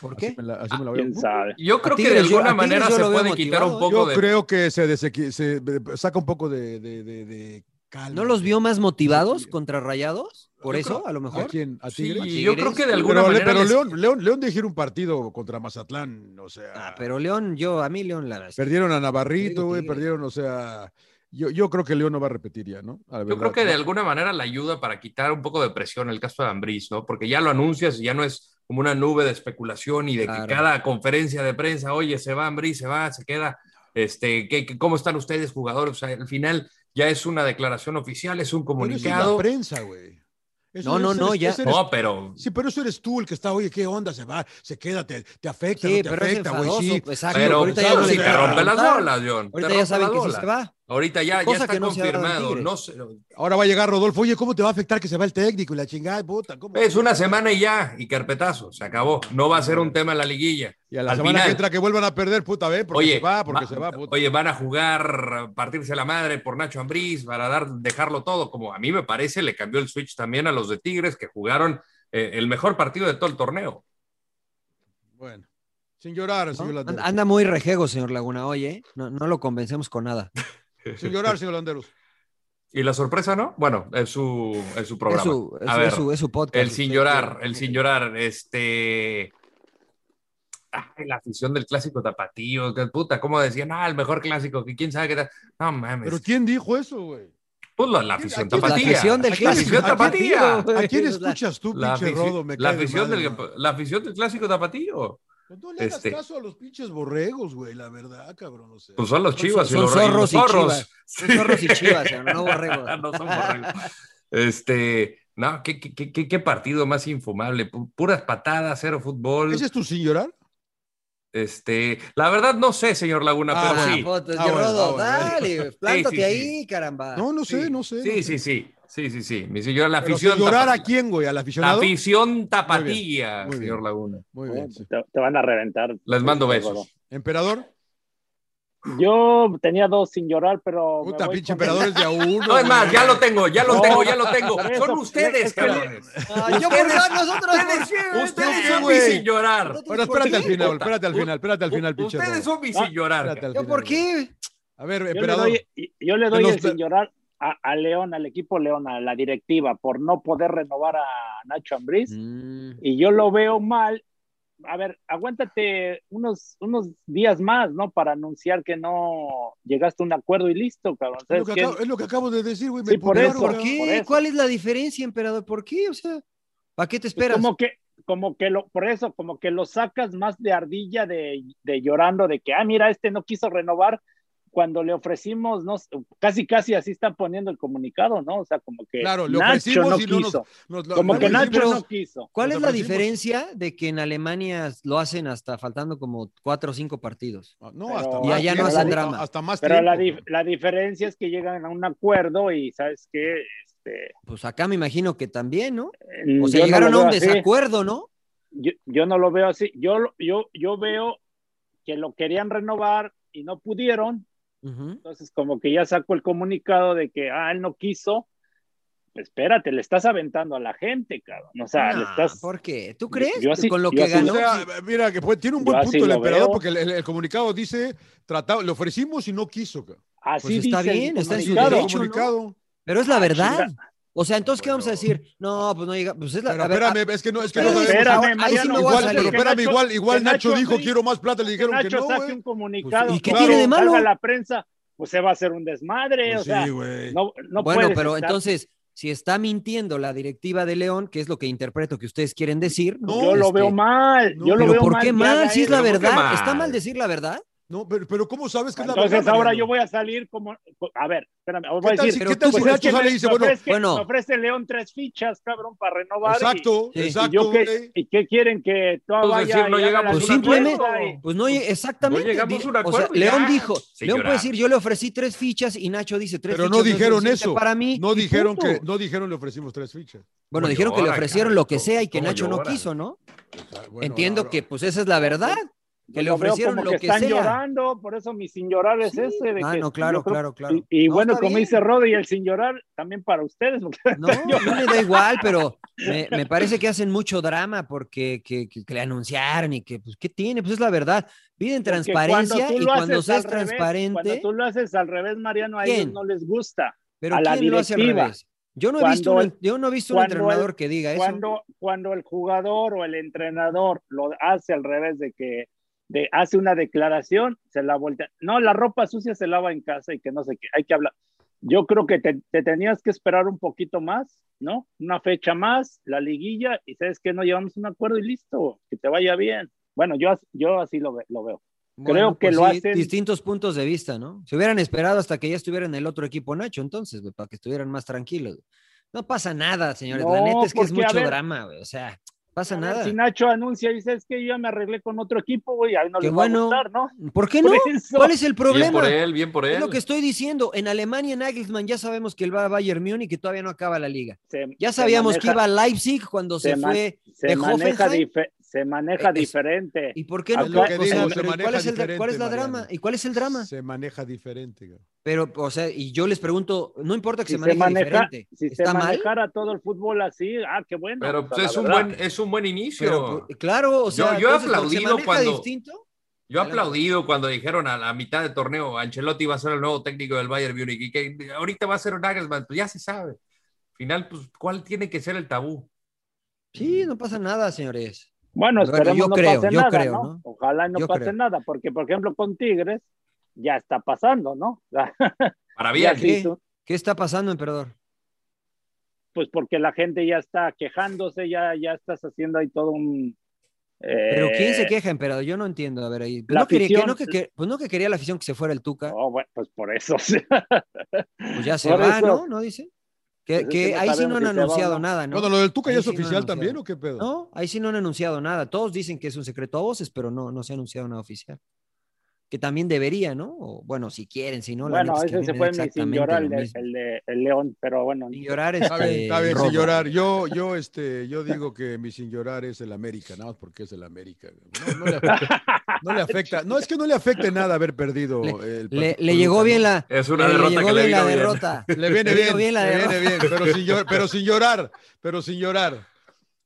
¿Por Así qué? me la, así me la veo. ¿Quién sabe? Yo creo que de yo- alguna manera se puede quitar un poco Yo de. creo que se, desequi- se eh, saca un poco de, de- de- de calma. ¿No los vio más motivados contra rayados? Por Yo eso, creo- a lo ¿A mejor. quién? ¿A Sí, Tigres? yo creo que de alguna pero, manera. pero les- León, León, León de un partido contra Mazatlán, o sea, Ah, pero León, yo, a mí León la perdieron a Navarrito, güey, perdieron, o sea, yo, yo creo que León no va a repetir ya, ¿no? La Yo creo que de alguna manera le ayuda para quitar un poco de presión el caso de Ambriz, ¿no? Porque ya lo anuncias y ya no es como una nube de especulación y de Claro. que cada conferencia de prensa, oye, se va Ambriz, se va, se queda, este, ¿qué, qué- cómo están ustedes jugadores? O sea, al final ya es una declaración oficial, es un Pero eso es la comunicado. prensa, güey. Eso- No, no, ese no, eres- ya- eres- No, pero Sí, pero eso eres tú el que está, oye, ¿qué onda? Se va, se queda, te, te afecta, Sí, no te pero afecta, güey, sí. exacto, pero ahorita ya no si le te rompe las bolas, John. Ahorita ya saben que sí se va. Ahorita ya, ya Cosa está que no se ha dado en confirmado. No sé, Ahora va a llegar Rodolfo, oye, ¿cómo te va a afectar que se va el técnico y la chingada, puta? ¿cómo? es una semana y ya, y carpetazo, se acabó. No va a ser un tema en la liguilla. Y a la Al semana final- que entra que vuelvan a perder, puta, ve, porque Oye, se va, porque va- se va, puta. oye, van a jugar, a partirse la madre por Nacho Ambriz, para dar, dejarlo todo, como a mí me parece, le cambió el switch también a los de Tigres, que jugaron eh, el mejor partido de todo el torneo. Bueno, sin llorar, ¿no? señor Anda, muy rejego, señor Laguna, oye. No, no lo convencemos con nada. Sin llorar, señor Landeros. Y la sorpresa, ¿no? Bueno, es su, es su programa. Es su, es a ver, es su- es su podcast. el sin llorar, el sin llorar, este... Ay, la afición del clásico tapatío, que puta, como decían, ah, el mejor clásico, que quién sabe qué tal. No mames. Pero ¿quién dijo eso, güey? Pues la, la afición ¿A quién- La tapatía. afición del ¿A quién- clásico. a quién- tapatío, güey. ¿A quién escuchas tú, La, pinche Rodo? Me la afición del, la afición del clásico tapatío. Pues no le hagas este- caso a los pinches borregos, güey, la verdad, cabrón. O sea. Pues son los chivas son y los zorros y chivas. Son zorros y chivas, señor, no borregos. no son borregos. Este, no, ¿qué, qué, qué- qué, partido más infumable. Pu- Puras patadas, cero fútbol. ¿Ese es tu sin llorar? Este, la verdad no sé, señor Laguna, Ah, pero sí. puto, Ah, bueno, Rodo, ah, bueno. dale, plántate Sí, sí, ahí, caramba. No, no sé, Sí, no sé. Sí, no sé. sí, sí. Sí, sí, sí. Mi señor, la afición. llorar a tapatía. quién, güey, al La aficionado. afición tapatía, muy bien. señor Laguna. Muy bien. sí. Te, te van a reventar. Les mando besos. Emperador. Yo tenía dos sin llorar, pero. me Puta, voy pinche emperadores de a uno. No, es más, ya lo tengo, ya lo No, tengo, ya lo tengo. Son ustedes, cabrones. Ah, yo por Ustedes- nosotros, ustedes-. Ustedes qué, son mis sin llorar. Bueno, espérate al final, espérate al final, espérate al final, pinche. Ustedes son mis sin llorar. ¿Yo por qué? A ver, Yo le emperador. doy, yo le doy el sin llorar a, a León, al equipo León, a la directiva, por no poder renovar a Nacho Ambriz. Mm, Y yo lo veo mal. A ver, aguántate unos, unos días más, ¿no? Para anunciar que no llegaste a un acuerdo y listo, cabrón. Es lo, que acabo, es lo que acabo de decir, güey. Sí, me por eso. ¿Por qué? por eso. ¿Cuál es la diferencia, emperador? ¿Por qué? O sea, ¿para qué te Pues esperas? Como que, como que lo, por eso, como que lo sacas más de ardilla de, de llorando de que, ah, mira, este no quiso renovar cuando le ofrecimos, no, casi casi así está poniendo el comunicado, ¿no? O sea, como que Claro, le Nacho ofrecimos no y no nos- quiso. nos como que Nacho no quiso. ¿Cuál es la diferencia de que en Alemania lo hacen hasta faltando como cuatro o cinco partidos? Ah, No, Pero- hasta Y más allá no hacen drama. Hasta más Pero la, dif- la diferencia es que llegan a un acuerdo y, ¿sabes qué? Este, Pues acá me imagino que también, ¿no? mm, O sea, yo llegaron a un así. desacuerdo, ¿no? Yo, yo no lo veo así. Yo, lo- yo, yo veo que lo querían renovar y no pudieron. Entonces, como que ya sacó el comunicado de que, ah, él no quiso. Pues espérate, le estás aventando a la gente, cabrón. O sea, le estás. ¿Por qué? ¿Tú crees? yo así- Con lo yo que así ganó. O sea, mira, que fue- tiene un buen punto el emperador veo. porque el, el- el comunicado dice, tratado, le ofrecimos y no quiso. cabrón. Así Pues está dice bien, está en su derecho. Pero es la verdad. O sea, entonces, ¿qué vamos a decir? No, pues no llega. Pues es la. Pero a ver, espérame, es que no, es que no espérame, sabemos. espérame, ahí sí Igual, pero que espérame, Nacho- igual, igual que Nacho, Nacho dijo sí, quiero más plata, le que dijeron que, Nacho no, saque güey. un comunicado. ¿y qué claro, tiene de malo? la prensa, pues se va a hacer un desmadre. Pues o sea, sí, güey. no, no bueno, pero estar- entonces, si está mintiendo la directiva de León, que es lo que interpreto que ustedes quieren decir. No, yo lo Este, veo mal. no, yo lo Pero veo ¿por mal qué que mal? Si es la. ¿Pero verdad. mal? ¿Está mal decir la verdad? No, pero, pero ¿cómo sabes que es la Entonces verdad? ahora Mariano? yo voy a salir como, a ver, espérame, voy ¿Qué a tal decir, si- pero qué tal tú- si Nacho sale y dice, bueno, ofrece, bueno. me ofrece León tres fichas, cabrón, para renovar. exacto, y, exacto, y yo qué, güey. ¿Y qué quieren que tú Pues vaya no llegamos Pues simplemente, y- pues no, exactamente. No llegamos Di- a un o acuerdo sea, y León dijo, León puede decir, yo le ofrecí tres fichas y Nacho dice tres Pero fichas. no es dijeron eso. Para mí. No dijeron punto. que, no dijeron le ofrecimos tres fichas. Bueno, ¿Cómo dijeron que le ofrecieron lo que sea y que ¿Cómo Nacho no quiso, ¿no? Entiendo ahora- que pues esa es la verdad. Que le ofrecieron como lo que que, están sea. llorando, por eso mi sin llorar es ese. De Ah, que no, claro, creo- claro, claro. Y, y No, bueno, como bien. dice Rod y el sin llorar, también para ustedes. No, mí me da igual, pero me, me parece que hacen mucho drama porque que, que- le anunciaron y que, pues, ¿qué tiene? Pues es la verdad. Piden Porque transparencia tú y cuando seas al revés, transparente, Cuando tú lo haces al revés, Mariano, a ¿Quién? ellos no les gusta. pero a la ¿quién lo hace al directiva. revés? Yo no he Cuando visto, un, yo no he visto un cuando el- entrenador que diga eso. Cuando, cuando el jugador o el entrenador lo hace al revés de que de, hace una declaración, se la voltea. No, la ropa sucia se lava en casa y que no sé qué, hay que hablar. Yo creo que te, te tenías que esperar un poquito más, ¿no? Una fecha más, la liguilla, y sabes que no llevamos un acuerdo y listo, que te vaya bien. Bueno, yo, yo así lo, ve- lo veo. Bueno, creo que pues lo sí, hacen- Distintos puntos de vista, ¿no? Se hubieran esperado hasta que ya estuviera en el otro equipo Nacho, entonces, güey, para que estuvieran más tranquilos. No pasa nada, señores. la No, neta es que es porque, mucho ver, drama, güey. O sea, pasa ver, nada. Si Nacho anuncia y dice, es que yo ya me arreglé con otro equipo, güey, a él no Qué les bueno. va a gustar, ¿no? ¿Por qué no? ¿Cuál es el Bien problema? por él, bien por él. Es lo que estoy diciendo. En Alemania, Nagelsmann, ya sabemos que él va a Bayern Múnich y que todavía no acaba la liga. Se- Ya se sabíamos que iba a Leipzig cuando se, se man- fue se de maneja, Hoffenheim. dife- se maneja Eh, es- diferente. ¿Y por qué no? Puede- que o sea, digo, se pero ¿y maneja ¿cuál, es el, ¿Cuál es la Mariano. drama? ¿Y cuál es el drama? Se maneja diferente. Pero, o sea, y yo les pregunto, no importa que Si se se, maneje maneja, diferente. si se manejara todo el fútbol así, ah, qué bueno. Pero o sea, pues, es, un verdad. buen, es un buen inicio. Pero, pues, claro, o Yo- sea, yo he entonces, cuando se aplaudido cuando- distinto. Yo he aplaudido cuando dijeron a la mitad de torneo Ancelotti va a ser el nuevo técnico del Bayern Múnich y que ahorita va a ser Nagelsmann, pues ya se sabe. Al final, pues, ¿cuál tiene que ser el tabú? Sí, no pasa nada, señores. Bueno, Bueno, esperemos yo no creo, pase yo nada, creo, ¿no? ¿no? Ojalá no Yo pase creo. nada, porque, por ejemplo, con Tigres ya está pasando, ¿no? Para bien. ¿Qué? tú- ¿Qué está pasando, emperador? pues porque la gente ya está quejándose, ya, ya estás haciendo ahí todo un... ¿Pero quién se eh, queja, emperador? Yo no entiendo. A ver, ahí. Pues La no, quería, que, afición- no, que, que- pues no que quería la afición que se fuera el Tuca. oh, bueno, pues por eso. Pues ya se por va, eso. ¿no? ¿No dice? Que, es que que no ahí sí no han va anunciado no. nada, ¿no? Bueno, lo del Tuca ya es sí oficial anunciado. también, ¿o qué pedo? No, ahí sí no han anunciado nada. Todos dicen que es un secreto a voces, pero no, no se ha anunciado nada oficial. Que también debería, ¿no? O, bueno, si quieren, si no, la Bueno, es que ese se fue mi sin llorar, lo el de, el de el León, pero bueno. Sin llorar, Está bien, este, está bien, sin Rodo. llorar. Yo, yo, este, yo digo que mi sin llorar es el América, nada más porque es el América. No, no le afecta, no le afecta- no, es que no le afecte nada haber perdido el Le, partido le llegó bien la, Es una le, le derrota llegó que le bien la derrota. Le viene Le bien, bien la le viene bien, pero sin, llor- pero sin llorar, pero sin llorar.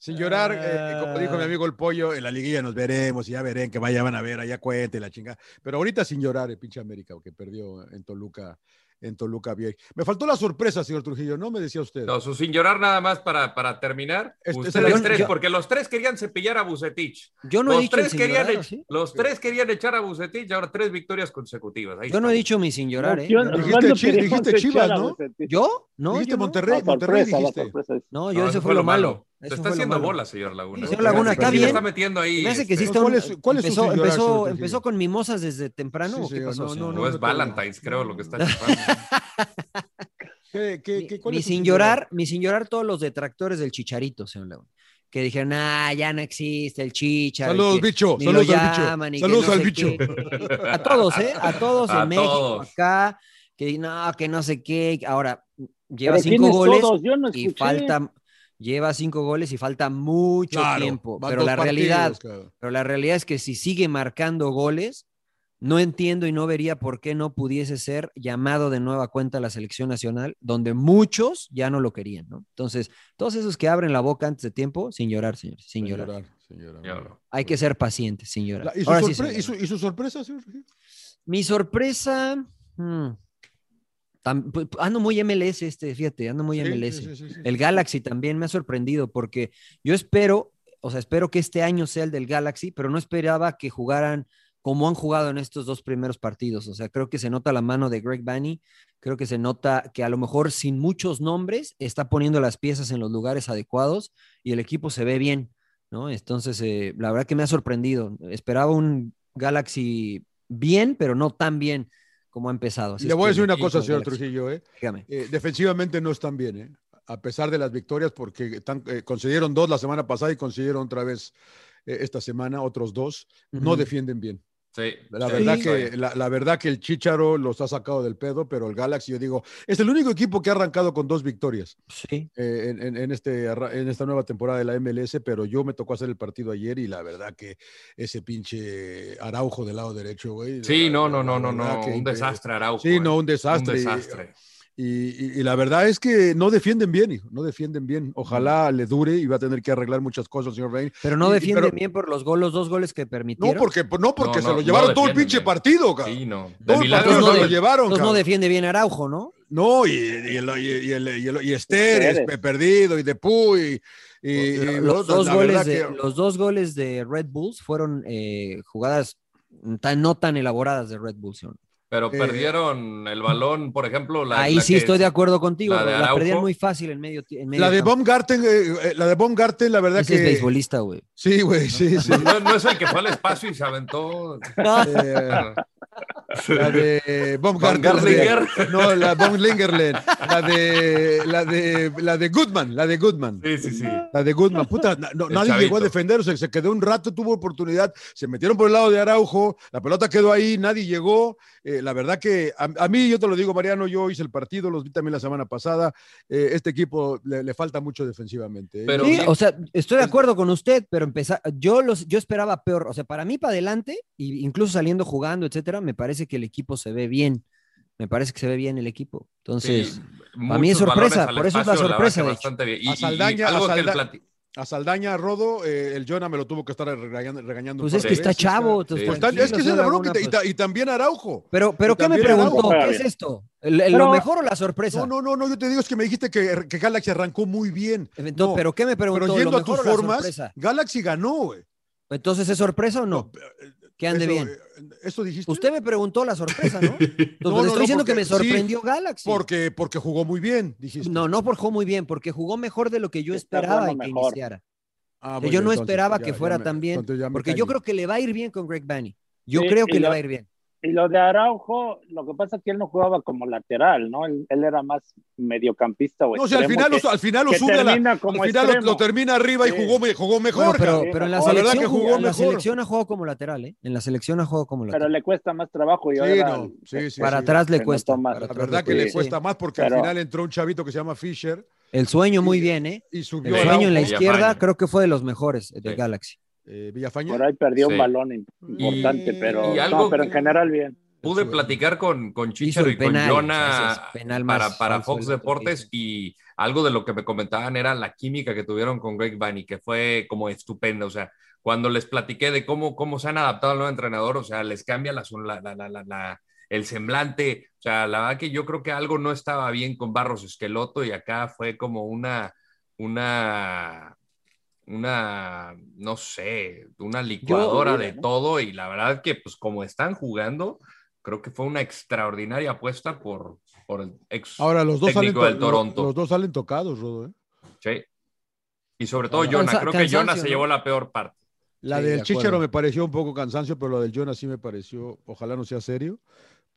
Sin llorar, eh, como dijo mi amigo el pollo, en la liguilla nos veremos y ya verán que vaya, van a ver, allá cuente la chingada. Pero ahorita sin llorar, el pinche América, que perdió en Toluca, en Toluca bien. Me faltó la sorpresa, señor Trujillo, ¿no? Me decía usted. No, su sin llorar nada más para, para terminar. Este- Ustedes yo- tres, yo- porque los tres querían cepillar a Bucetich. Yo no he dicho el tres sin querían llorar, ¿o ech- sí? Los tres querían echar a Bucetich, ahora tres victorias consecutivas. Ahí Yo no he dicho mi sin llorar, ¿eh? Yo- Dijiste ¿cuándo Chi- queríamos dijiste echar Chivas, ¿no? ¿Yo? No, dijiste yo no. Monterrey, No, Monterrey sorpresa, la dijiste. sorpresa. No, yo No, ese fue lo malo. Se Eso está haciendo bola, señor Laguna. Sí, señor Laguna, está está bien. metiendo ahí. Me hace que sí este, está ¿Cuál un- es- cuál es su empezó, llorar, empezó, empezó con mimosas desde temprano. Sí, ¿o ¿Qué señor, pasó? no, no, No, es Valentine's, creo, lo que está chupando. ¿Qué, qué, qué- cuál mi es su sin llorar, mi sin llorar todos los detractores del chicharito, señor León. Que dijeron, ah, ya no existe el chicharo. y Saludos, que bicho. Saludos al bicho. Saludos no al bicho. qué. A todos, ¿eh? A todos A en México, acá. Que no, que no sé qué. Ahora, lleva cinco ¿quiénes goles todos? Yo no y falta. Lleva cinco goles y falta mucho Claro, tiempo. Pero la partidos, realidad, pero la realidad es que si sigue marcando goles, no entiendo y no vería por qué no pudiese ser llamado de nueva cuenta a la selección nacional, donde muchos ya no lo querían, ¿no? Entonces, todos esos que abren la boca antes de tiempo, sin llorar, señores, sin, Sin llorar. llorar, sin. Hay que ser pacientes, sin llorar. La- ¿Y, su Ahora sí, y su- llorar. y su sorpresa, señor? Mi sorpresa, hmm, tam- ando muy MLS este, fíjate, ando muy Sí, MLS. sí, sí. El Galaxy también me ha sorprendido porque yo espero, o sea, espero que este año sea el del Galaxy, pero no esperaba que jugaran como han jugado en estos dos primeros partidos. O sea, creo que se nota la mano de Greg Banny, creo que se nota que a lo mejor sin muchos nombres está poniendo las piezas en los lugares adecuados y el equipo se ve bien, ¿no? Entonces, eh, la verdad que me ha sorprendido. Esperaba un Galaxy bien, pero no tan bien como ha empezado. Así Le voy a decir una cosa, señor. Trujillo. ¿eh? Dígame. Eh, defensivamente no están bien, ¿eh? a pesar de las victorias, porque están, eh, consiguieron dos la semana pasada y consiguieron otra vez eh, esta semana otros dos. No defienden bien. Sí, La, sí, verdad sí. que, la, la verdad que el Chicharo los ha sacado del pedo, pero el Galaxy, yo digo, es el único equipo que ha arrancado con dos victorias Sí. eh, en, en- en este, en esta nueva temporada de la MLS, pero yo me tocó hacer el partido ayer y la verdad que ese pinche Araujo del lado derecho, güey. Sí, la- no, la- no, no, no, no. Un desastre, Araujo. Sí, no, eh. un desastre. Un desastre. Y, y- y la verdad es que no defienden bien, hijo, no defienden bien. Ojalá le dure y va a tener que arreglar muchas cosas, señor Bain. Pero no y- defienden pero- bien por los, goles, los dos goles que permitieron. No, porque, no porque No, se no, lo no llevaron todo el pinche bien. partido, cabrón. Sí, no. De Todo el partido no se de- lo llevaron, Entonces no defiende bien Araujo, ¿no? No, y, y, el- y, y el- y el- y Esther, Pérez. es perdido, y Depuy, y, y- y los, dos goles de, que- los dos goles de Red Bulls fueron eh, jugadas tan, no tan elaboradas de Red Bulls. ¿sí? Pero Eh, perdieron el balón, por ejemplo. La, Ahí la sí que- estoy de acuerdo contigo. la de La, perdían muy fácil en medio ti- en medio La de campo. Baumgarten, eh, eh, la de Baumgarten, la verdad Ese que... es beisbolista, güey. Sí, güey, sí, sí. No, no es el que fue al espacio y se aventó. Eh, la de Baumgarten. Baumgartlinger. la de- No, la Baumgartlinger, la de, la de, la de Goodman, la de Goodman. Sí, sí, sí. La de Goodman, puta, no- nadie chavito. llegó a defender, se, se quedó un rato, tuvo oportunidad, se metieron por el lado de Araujo, la pelota quedó ahí, nadie llegó. Eh, la verdad que a, a mí, yo te lo digo, Mariano, yo hice el partido, los vi también la semana pasada. eh, este equipo le, le falta mucho defensivamente. ¿eh? Pero Sí, o sea, estoy de acuerdo con usted, pero empezar, yo los, yo esperaba peor. O sea, para mí para adelante, y incluso saliendo jugando, etcétera, me parece que el equipo se ve bien. Me parece que se ve bien el equipo. Entonces, Sí, para mí es sorpresa, por eso es la sorpresa, de hecho. bastante bien. Y, A y- y Saldaña- algo a que el A Saldaña, a Rodo, eh, el Jonah me lo tuvo que estar regañando. pues par es que está veces, chavo. Pues es que es la señor bronca, y, Laguna, ta- pues. y también Araujo. Pero, pero ¿qué me preguntó? ¿Qué es esto? ¿El- el- Pero- ¿Lo mejor o la sorpresa? No, no, no, no, yo te digo es que me dijiste que, que Galaxy arrancó muy bien. Entonces, No, ¿Pero qué me preguntó? pero yendo ¿Lo a tus formas, sorpresa? Galaxy ganó, güey. Entonces, ¿es sorpresa o no? Que ande Eso, bien. eh, Eso dijiste. Usted me preguntó la sorpresa, ¿no? Entonces, No, no, estoy no, diciendo que me sorprendió sí, Galaxy. Porque, porque jugó muy bien, dijiste. No, no por jugó muy bien, porque jugó mejor de lo que yo Está esperaba jugando y que mejor. iniciara. Ah, bueno, yo no entonces, esperaba ya- que fuera me- tan bien, porque yo creo que le va a ir bien con Greg Banny. Yo Sí, creo que le va a ir bien. Y lo de Araujo, lo que pasa es que él no jugaba como lateral, ¿no? Él, él era más mediocampista o No, o sea, al extremo final, que- lo, al final lo sube, a la- termina al como final lo, extremo. lo termina arriba y jugó, jugó mejor. Bueno, pero, pero en la la verdad selección, que jugó jugó- en la mejor. selección ha jugado como lateral, ¿eh? En la selección ha jugado como Pero lateral. le cuesta más trabajo. Y Sí, ahora no, sí, sí, para sí. atrás le cuesta. más. La verdad que le cuesta. más porque Pero- al final entró un chavito que se llama Fisher El sueño muy bien, ¿eh? y El subió a sueño en la izquierda creo que fue de los mejores de Sí. Galaxy. Eh, Villafaña. Por ahí perdió Sí. un balón im- importante, Y- pero, y no, algo pero en general bien. Pude platicar con, con Chicharo y con penal, Jonah ese es penal para, más para Fox Deportes y algo de lo que me comentaban era la química que tuvieron con Greg Bunny, que fue como estupenda. O sea, cuando les platiqué de cómo, cómo se han adaptado al nuevo entrenador, o sea, les cambia la, la, la, la- la- la- el semblante. O sea, la verdad que yo creo que algo no estaba bien con Barros Esqueloto y acá fue como una, una, una, no sé, una licuadora de ¿no? todo y la verdad que pues como están jugando, creo que fue una extraordinaria apuesta por, por el ex Ahora los dos, salen, técnico del to- Toronto. los dos salen tocados, Rodo. ¿eh? Sí. Y sobre todo Cansa- Jonah, creo que Jonah se ¿no? llevó la peor parte. La Sí, del de Chicharo acuerdo. me pareció un poco cansancio, pero la del Jonas sí me pareció, ojalá no sea serio,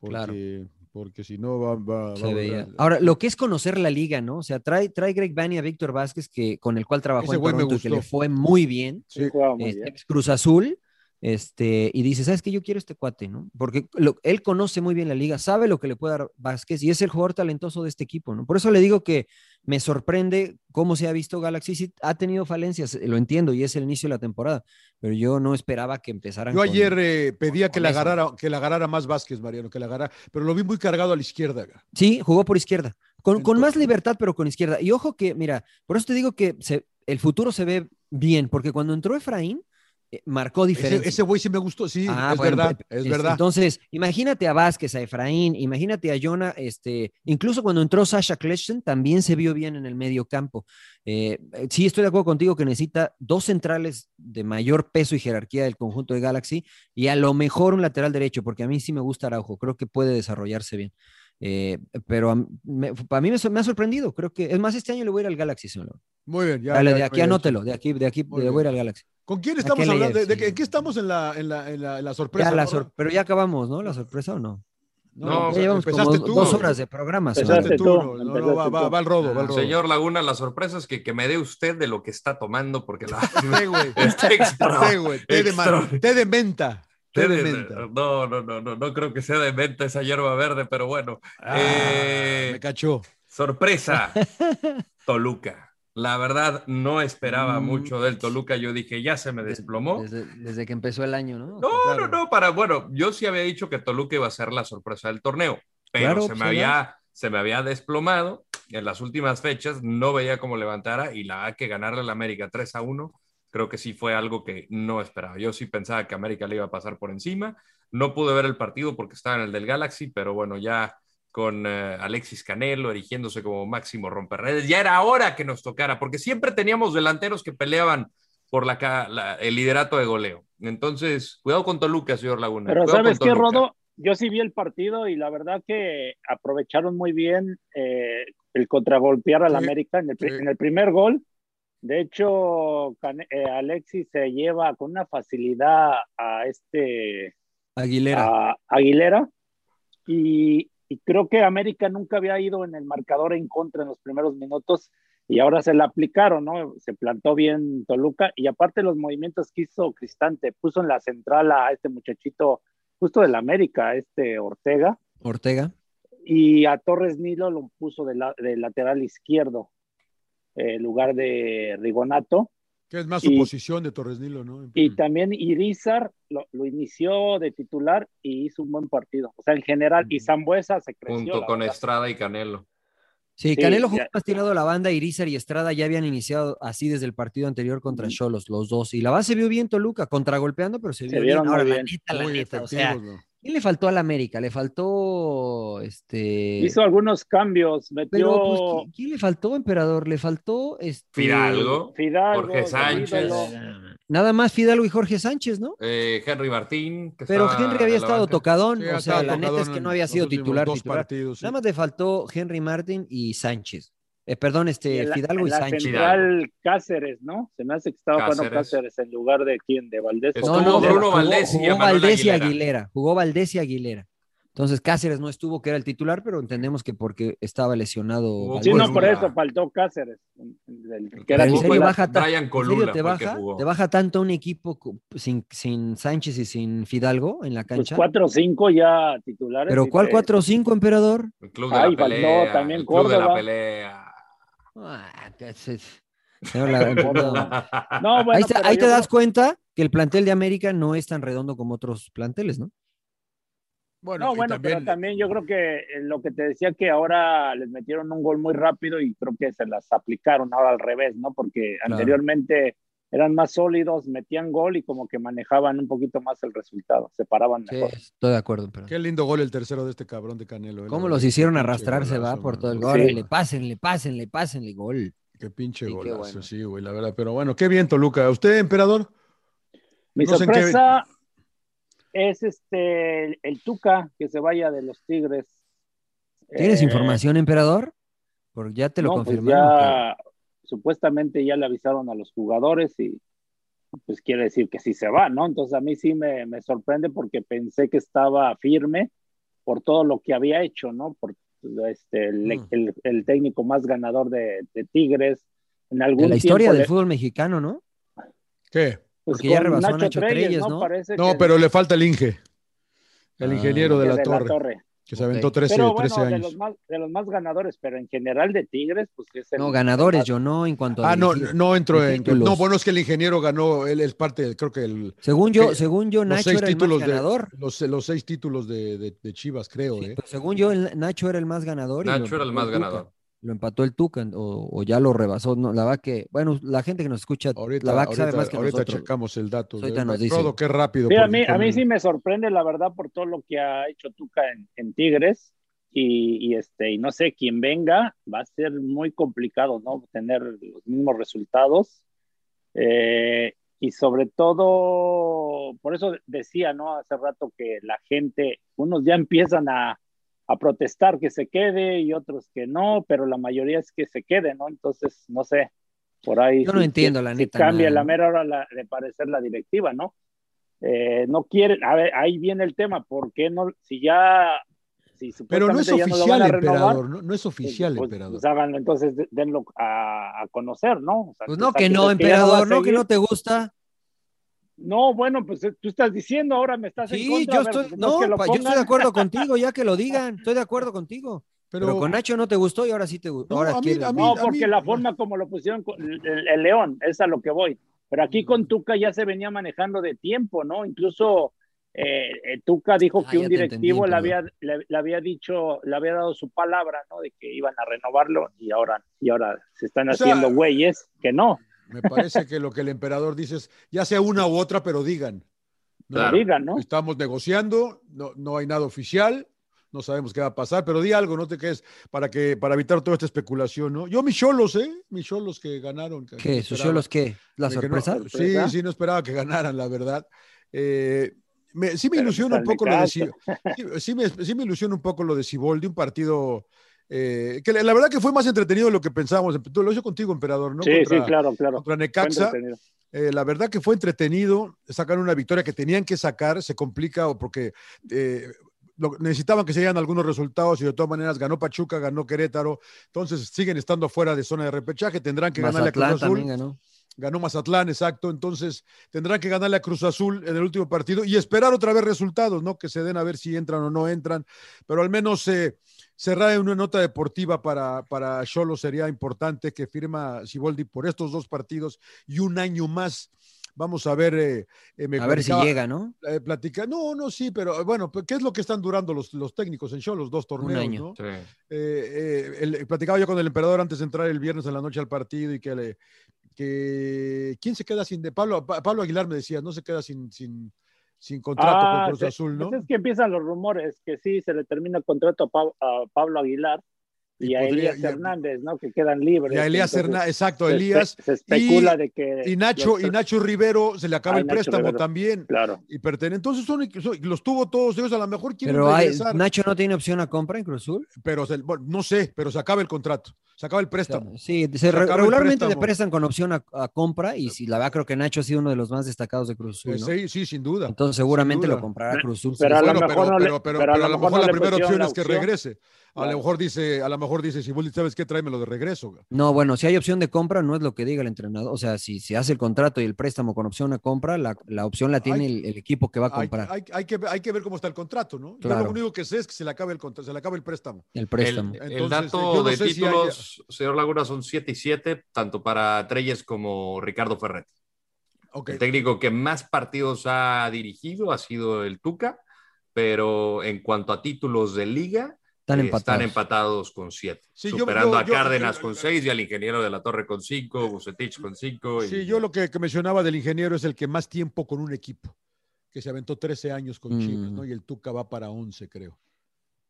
porque, porque si no va, va- va Se a veía. Ahora, lo que es conocer la liga, ¿no? O sea, trae, trae Greg Bani a Víctor Vázquez, que, con el cual trabajó Ese en Toronto y que le fue muy bien. Sí. Jugaba muy este, bien. ex Cruz Azul, este, y dice, ¿sabes qué? Yo quiero este cuate, ¿no? Porque lo- él conoce muy bien la liga, sabe lo que le puede dar Vázquez y es el jugador talentoso de este equipo, ¿no? Por eso le digo que me sorprende cómo se ha visto Galaxy. Sí, ha tenido falencias, lo entiendo, y es el inicio de la temporada, pero yo no esperaba que empezaran Yo con- ayer eh, pedía que con la, agarrara, que la agarrara más Vázquez, Mariano, que la agarrara, pero lo vi muy cargado a la izquierda. Sí, jugó por izquierda. Con, más libertad, pero con izquierda. Y ojo que, mira, por eso te digo que se- el futuro se ve bien, porque cuando entró Efraín, eh, marcó Ese diferencia. ese güey sí me gustó, sí, Ah, es bueno, verdad, pe- es este, verdad. Entonces, imagínate a Vázquez, a Efraín, imagínate a Jonah, este, incluso cuando entró Sasha Klechten, también se vio bien en el medio campo. Eh, eh, sí, estoy de acuerdo contigo que necesita dos centrales de mayor peso y jerarquía del conjunto de Galaxy y a lo mejor un lateral derecho, porque a mí sí me gusta Araujo, creo que puede desarrollarse bien. Eh, pero a, me- para mí me, ha sorprendido, creo que, es más, este año le voy a ir al Galaxy, señor. Muy bien, ya. Dale, ya- de aquí anótelo, de aquí, de aquí le voy a ir al Galaxy. ¿Con quién ¿A estamos hablando? ¿De, qué- en qué estamos en la, en la, en la, en la sorpresa? Ya la no? sor- pero ya acabamos, ¿no? La sorpresa o no? No, ya llevamos como empezaste tú. dos horas de programa. Empezaste tú, no, no, no, va, el rodo, va el rodo. Señor Laguna, la sorpresa es que, que me dé usted de lo que está tomando, porque la Té, güey. está extra. Té, güey, té de menta. De menta. No, no, no, no, no creo que sea de menta esa hierba verde, pero bueno. Ah, Eh, me cachó. Sorpresa, Toluca. La verdad, no esperaba Mm. mucho del Toluca. Yo dije, ya se me desplomó. Desde, desde que empezó el año, ¿no? No, Claro. no, no, para, bueno, yo sí había dicho que Toluca iba a ser la sorpresa del torneo, pero Claro, se, me había, se me había desplomado en las últimas fechas, no veía cómo levantara y la verdad que ganarle al América 3 a 1, creo que sí fue algo que no esperaba. Yo sí pensaba que América le iba a pasar por encima, no pude ver el partido porque estaba en el del Galaxy, pero bueno, ya con eh, Alexis Canelo erigiéndose como máximo romperredes, ya era hora que nos tocara, porque siempre teníamos delanteros que peleaban por la, la- el liderato de goleo. Entonces, cuidado con Toluca, señor Laguna. Pero cuidado ¿sabes qué, Toluca. Rodo? Yo sí vi el partido y la verdad que aprovecharon muy bien eh, el contragolpear al Sí, América en el, sí. en el primer gol. De hecho, eh, Alexis se lleva con una facilidad a este Aguilera. a Aguilera y, y creo que América nunca había ido en el marcador en contra en los primeros minutos y ahora se la aplicaron, ¿no? Se plantó bien Toluca y aparte los movimientos que hizo Cristante, puso en la central a este muchachito justo del América, este Ortega, Ortega. y a Torres Nilo lo puso de, la- de lateral izquierdo, en lugar de Rigonato. Que es más su Y- posición de Torres Nilo, ¿no? Y también Irizar lo, lo inició de titular y hizo un buen partido. O sea, en general, y Zambuesa se creció. Junto con verdad. Estrada y Canelo. Sí, Sí, Canelo jugó más tirado a la banda, Irizar y Estrada ya habían iniciado así desde el partido anterior contra Cholos, los dos. Y la base vio bien Toluca, contragolpeando, pero se vio Se bien. vieron Ahora, la bien. neta, la neta, o sea, ¿no? ¿Quién le faltó al América? Le faltó este. Hizo algunos cambios, Pero, metió pues, ¿qui- ¿quién le faltó, emperador? Le faltó este. Fidalgo, Fidalgo, Jorge Sánchez. Nada más Fidalgo y Jorge Sánchez, ¿no? eh, Henry Martín. que Pero Henry había estado banca. tocadón, Sí, o sea, la neta es que no había sido titular. titular. partidos, sí. Nada más le faltó Henry Martin y Sánchez. Eh, perdón, este en la- Fidalgo en y la Sánchez. central Cáceres, ¿no? Se me hace que estaba jugando Cáceres. Cáceres en lugar de quién, de Valdés. No, no, Bruno Valdés y jugó Valdés y Aguilera. Aguilera. Jugó Valdés y Aguilera. Entonces Cáceres no estuvo, que era el titular, pero entendemos que porque estaba lesionado. Jugó Sí, no, por eso faltó Cáceres. el- que era en serio baja, Brian ¿en Colula serio te baja, jugó. te baja tanto un equipo sin, sin Sánchez y sin Fidalgo en la Pues cancha. 4 o 5 ya titulares. pero ¿cuál te- 4-5, emperador? El club de Ay, la faltó pelea. también el club de la Córdoba. pelea. Ah, la- no. No, bueno, ahí te, ahí das cuenta que el plantel de América no es tan redondo como otros planteles, ¿no? Bueno, No, bueno, también, pero también yo creo que lo que te decía que ahora les metieron un gol muy rápido y creo que se las aplicaron ahora al revés, ¿no? Porque Claro. anteriormente eran más sólidos, metían gol y como que manejaban un poquito más el resultado, se paraban Sí, mejor. estoy de acuerdo. Pero... qué lindo gol el tercero de este cabrón de Canelo. eh, ¿Cómo los hicieron qué arrastrarse, va? golazo, Por man. todo el Sí. gol. Le pásenle, pásenle, pásenle, gol. Qué pinche Sí, qué golazo, bueno. sí, güey, la verdad. Pero bueno, qué bien, Toluca. ¿Usted, emperador? Mi No qué- sorpresa es este el, el Tuca que se vaya de los Tigres. ¿Tienes Eh, información, emperador? Porque ya te lo no, pues confirmaron. ya, supuestamente ya le avisaron a los jugadores y pues quiere decir que sí se va, ¿no? Entonces a mí sí me, me sorprende porque pensé que estaba firme por todo lo que había hecho, ¿no? Por este, el, Mm. el- el técnico más ganador de, de Tigres en algún de la historia del le- fútbol mexicano, ¿no? ¿Qué? pues, porque ya rebasó a Nacho Treyes, ¿no? Parece No, que- pero le falta el Inge, el Ah, ingeniero de la, de torre, que se aventó Ok. 13, Pero 13 bueno, de años. los, más, de los más ganadores, pero en general de Tigres, pues es el No, ganadores, más- yo no en cuanto a. Ah, no, no entró de en. títulos. No, bueno, es que el ingeniero ganó, él es parte, del- creo que el. Según yo, que según yo, los Nacho seis era el más títulos de ganador. los, los seis títulos de, de- de Chivas, creo, Sí, ¿eh? pero según yo, el Nacho era el más ganador. y lo Nacho era el más ganador. Lo empató el Tuca o, o ya lo rebasó. No, la verdad que, bueno, la gente que nos escucha, Ahorita, la verdad que sabe más que ahorita nosotros. checamos el dato. Ahorita nos dice. Rodo, qué rápido. Sí, a mí, a mí sí me sorprende, la verdad, por todo lo que ha hecho Tuca en, en Tigres. Y, y, este, y no sé, quien venga, va a ser muy complicado, ¿no? Tener los mismos resultados. Eh, y sobre todo, por eso decía, ¿no? Hace rato que la gente, unos ya empiezan a, a protestar que se quede y otros que no, pero la mayoría es que se quede, ¿no? Entonces, no sé, por ahí. Yo no entiendo, la neta, Cambia la ¿no? mera hora la- de parecer la directiva, ¿no? Eh, no quieren, a ver, ahí viene el tema, ¿por qué no? Si ya, si Pero no es no oficial, renovar, emperador. No, no es pues, oficial, pues, emperador. pues háganlo, entonces de- denlo a, a conocer, ¿no? O sea, Pues no, que no, emperador, no, que no te gusta. No, bueno, pues eh, tú estás diciendo, ahora me estás en Sí, contra. yo ver, estoy, no, que lo yo estoy de acuerdo contigo, ya que lo digan, estoy de acuerdo contigo. Pero, Pero- con Nacho no te gustó y ahora sí te gustó. No, No, porque la forma como lo pusieron con el, León, es a lo que voy. Pero aquí Mm. con Tuca ya se venía manejando de tiempo, ¿no? Incluso eh, eh, Tuca dijo Ah, que un entendí, directivo le había, le, le había dicho, le había dado su palabra, ¿no? De que iban a renovarlo y ahora, y ahora se están O sea, haciendo güeyes que no. Me parece que lo que el emperador dice es, ya sea una u otra, pero digan. ¿no? Claro. Digan, ¿no? Estamos negociando, no, no hay nada oficial, no sabemos qué va a pasar, pero di algo, no te quedes, para que, para evitar toda esta especulación, ¿no? Yo mis cholos, ¿eh? Mis cholos que ganaron. que ¿Qué? ¿Sus cholos qué? ¿La De que no- sorpresa? sí, sí, no esperaba que ganaran, la verdad. Eh, me- sí me Pero ilusiona un poco lo de sí me, sí me ilusiona un poco lo de Ciboldi, un partido eh, que la la verdad que fue más entretenido de lo que pensábamos. Tú lo hice contigo, emperador, ¿no? sí, contra, sí, claro, claro. contra Necaxa. Eh, la verdad que fue entretenido, sacaron una victoria que tenían que sacar, se complica o porque eh, lo- necesitaban que se dieran algunos resultados y de todas maneras ganó Pachuca, ganó Querétaro, entonces siguen estando fuera de zona de repechaje, tendrán que ganarle a Cruz Mazatlán Azul. ganó. Ganó Mazatlán, exacto. Entonces tendrán que ganarle a Cruz Azul en el último partido y esperar otra vez resultados, ¿no? Que se den a ver si entran o no entran. Pero al menos eh, cerrar en una nota deportiva para, para Cholo sería importante que firma Siboldi por estos dos partidos y un año más. Vamos a ver. eh, eh, me A ver si llega, ¿no? eh, platica- no, no, sí, pero eh, bueno, ¿qué es lo que están durando los, los técnicos en Cholos? Dos torneos, año. ¿no? Sí. Eh, eh, el- platicaba yo con el emperador antes de entrar el viernes en la noche al partido y que le que quién se queda sin de Pablo Pa- Pablo Aguilar me decía no se queda sin sin, sin contrato Ah, con Cruz sí, Azul no pues es que empiezan los rumores que sí se le termina el contrato a, Pab- a Pablo Aguilar Y, a podría- Elías y a- Hernández, ¿no? Que quedan libres. Y a Elías Hernández, exacto, Elías. Se especula y, de que. y Nacho, los- y Nacho Rivero se le acaba Ah, el Nacho préstamo Rivero. también. Claro. Y pertenece. Entonces son, son- los tuvo todos ellos, a lo mejor quieren Pero hay, regresar. Nacho no tiene opción a compra en Cruz Azul. Pero se- bueno, no sé, pero se acaba el contrato, se acaba el préstamo. Sí, se regularmente te prestan con opción a, a compra y si la verdad creo que Nacho ha sido uno de los más destacados de Cruz Azul. Eh, ¿no? sí, sí, sin duda. Entonces seguramente duda. lo comprará Cruz Azul. Pero a lo Bueno, mejor pero, a lo mejor la primera opción es que regrese. A lo mejor dice, a lo mejor dice, si Bulli, ¿sabes qué? Tráemelo de regreso. No, bueno, si hay opción de compra, no es lo que diga el entrenador. O sea, si se hace el contrato y el préstamo con opción a compra, la, la opción la tiene el, el equipo que va a Hay, comprar. hay- hay que, hay que ver cómo está el contrato, ¿no? Yo Claro. lo único que sé es que se le acaba el, se le acaba el préstamo. El préstamo. El, el Entonces, dato yo no de sé si títulos, señor Laguna, son 7 y 7, tanto para Treyes como Ricardo Ferretti. Ok. El técnico que más partidos ha dirigido ha sido el Tuca, pero en cuanto a títulos de liga, Están eh, empatados. están empatados con 7, Sí, yo- superando yo- a Cárdenas yo- con 6 y al ingeniero de la Torre con 5, Bucetich con 5. Sí, yo lo que, que mencionaba del ingeniero es el que más tiempo con un equipo, que se aventó 13 años con Mm. Chivas, ¿no? Y el Tuca va para 11, creo.